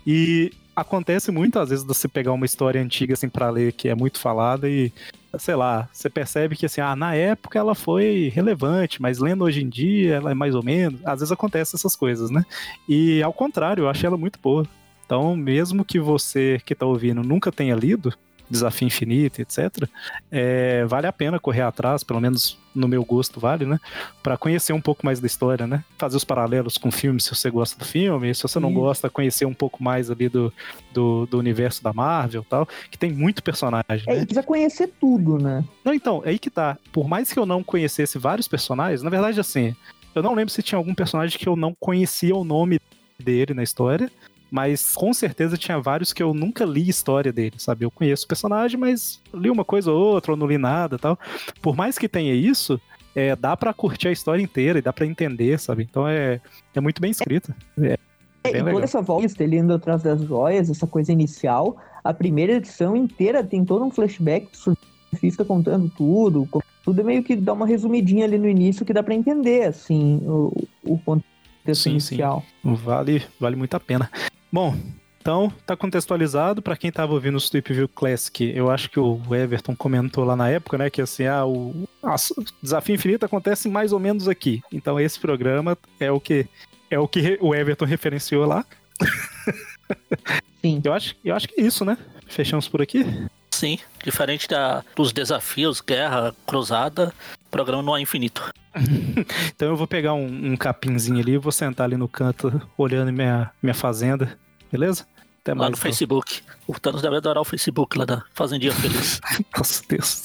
E acontece muito, às vezes, você pegar uma história antiga, assim, pra ler, que é muito falada e, sei lá, você percebe que, assim, ah, na época ela foi relevante, mas lendo hoje em dia ela é mais ou menos. Às vezes acontece essas coisas, né? E, ao contrário, eu achei ela muito boa. Então, mesmo que você que tá ouvindo nunca tenha lido, Desafio Infinito, etc., é, vale a pena correr atrás, pelo menos no meu gosto vale, né? Para conhecer um pouco mais da história, né? Fazer os paralelos com o filme, se você gosta do filme, se você não Isso. gosta, conhecer um pouco mais ali do, do, do universo da Marvel e tal, que tem muito personagem, É, né? precisa conhecer tudo, né? Não, então, é aí que tá. Por mais que eu não conhecesse vários personagens, na verdade, assim, eu não lembro se tinha algum personagem que eu não conhecia o nome dele na história, mas com certeza tinha vários que eu nunca li história dele, sabe? Eu conheço o personagem, mas li uma coisa ou outra, ou não li nada tal. Por mais que tenha isso, é, dá pra curtir a história inteira e dá pra entender, sabe? Então é, é muito bem escrita. É, É, bem e legal. toda essa volta, ele indo atrás das joias, essa coisa inicial, a primeira edição inteira tem todo um flashback surfista contando tudo. Tudo é meio que dá uma resumidinha ali no início que dá pra entender, assim, o, o contexto Sim, sim. inicial. Vale, vale muito a pena. Bom, então tá contextualizado para quem tava ouvindo o Sleep View Classic. Eu acho que o Everton comentou lá na época, né, que assim, ah, o a- o Desafio Infinito acontece mais ou menos aqui. Então esse programa é o que é o que o Everton referenciou lá. (laughs) Sim. Eu acho, eu acho que é isso, né? Fechamos por aqui. Sim, diferente da, dos desafios, guerra, cruzada, o programa não é infinito. (laughs) Então eu vou pegar um, um capinzinho ali e vou sentar ali no canto olhando minha, minha fazenda, beleza? Até Lá mais. no então. Facebook. O Thanos deve adorar o Facebook lá da Fazendinha Feliz. (laughs) Nossa Deus.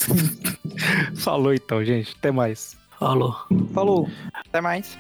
(laughs) Falou então, gente. Até mais. Falou. Falou. Até mais.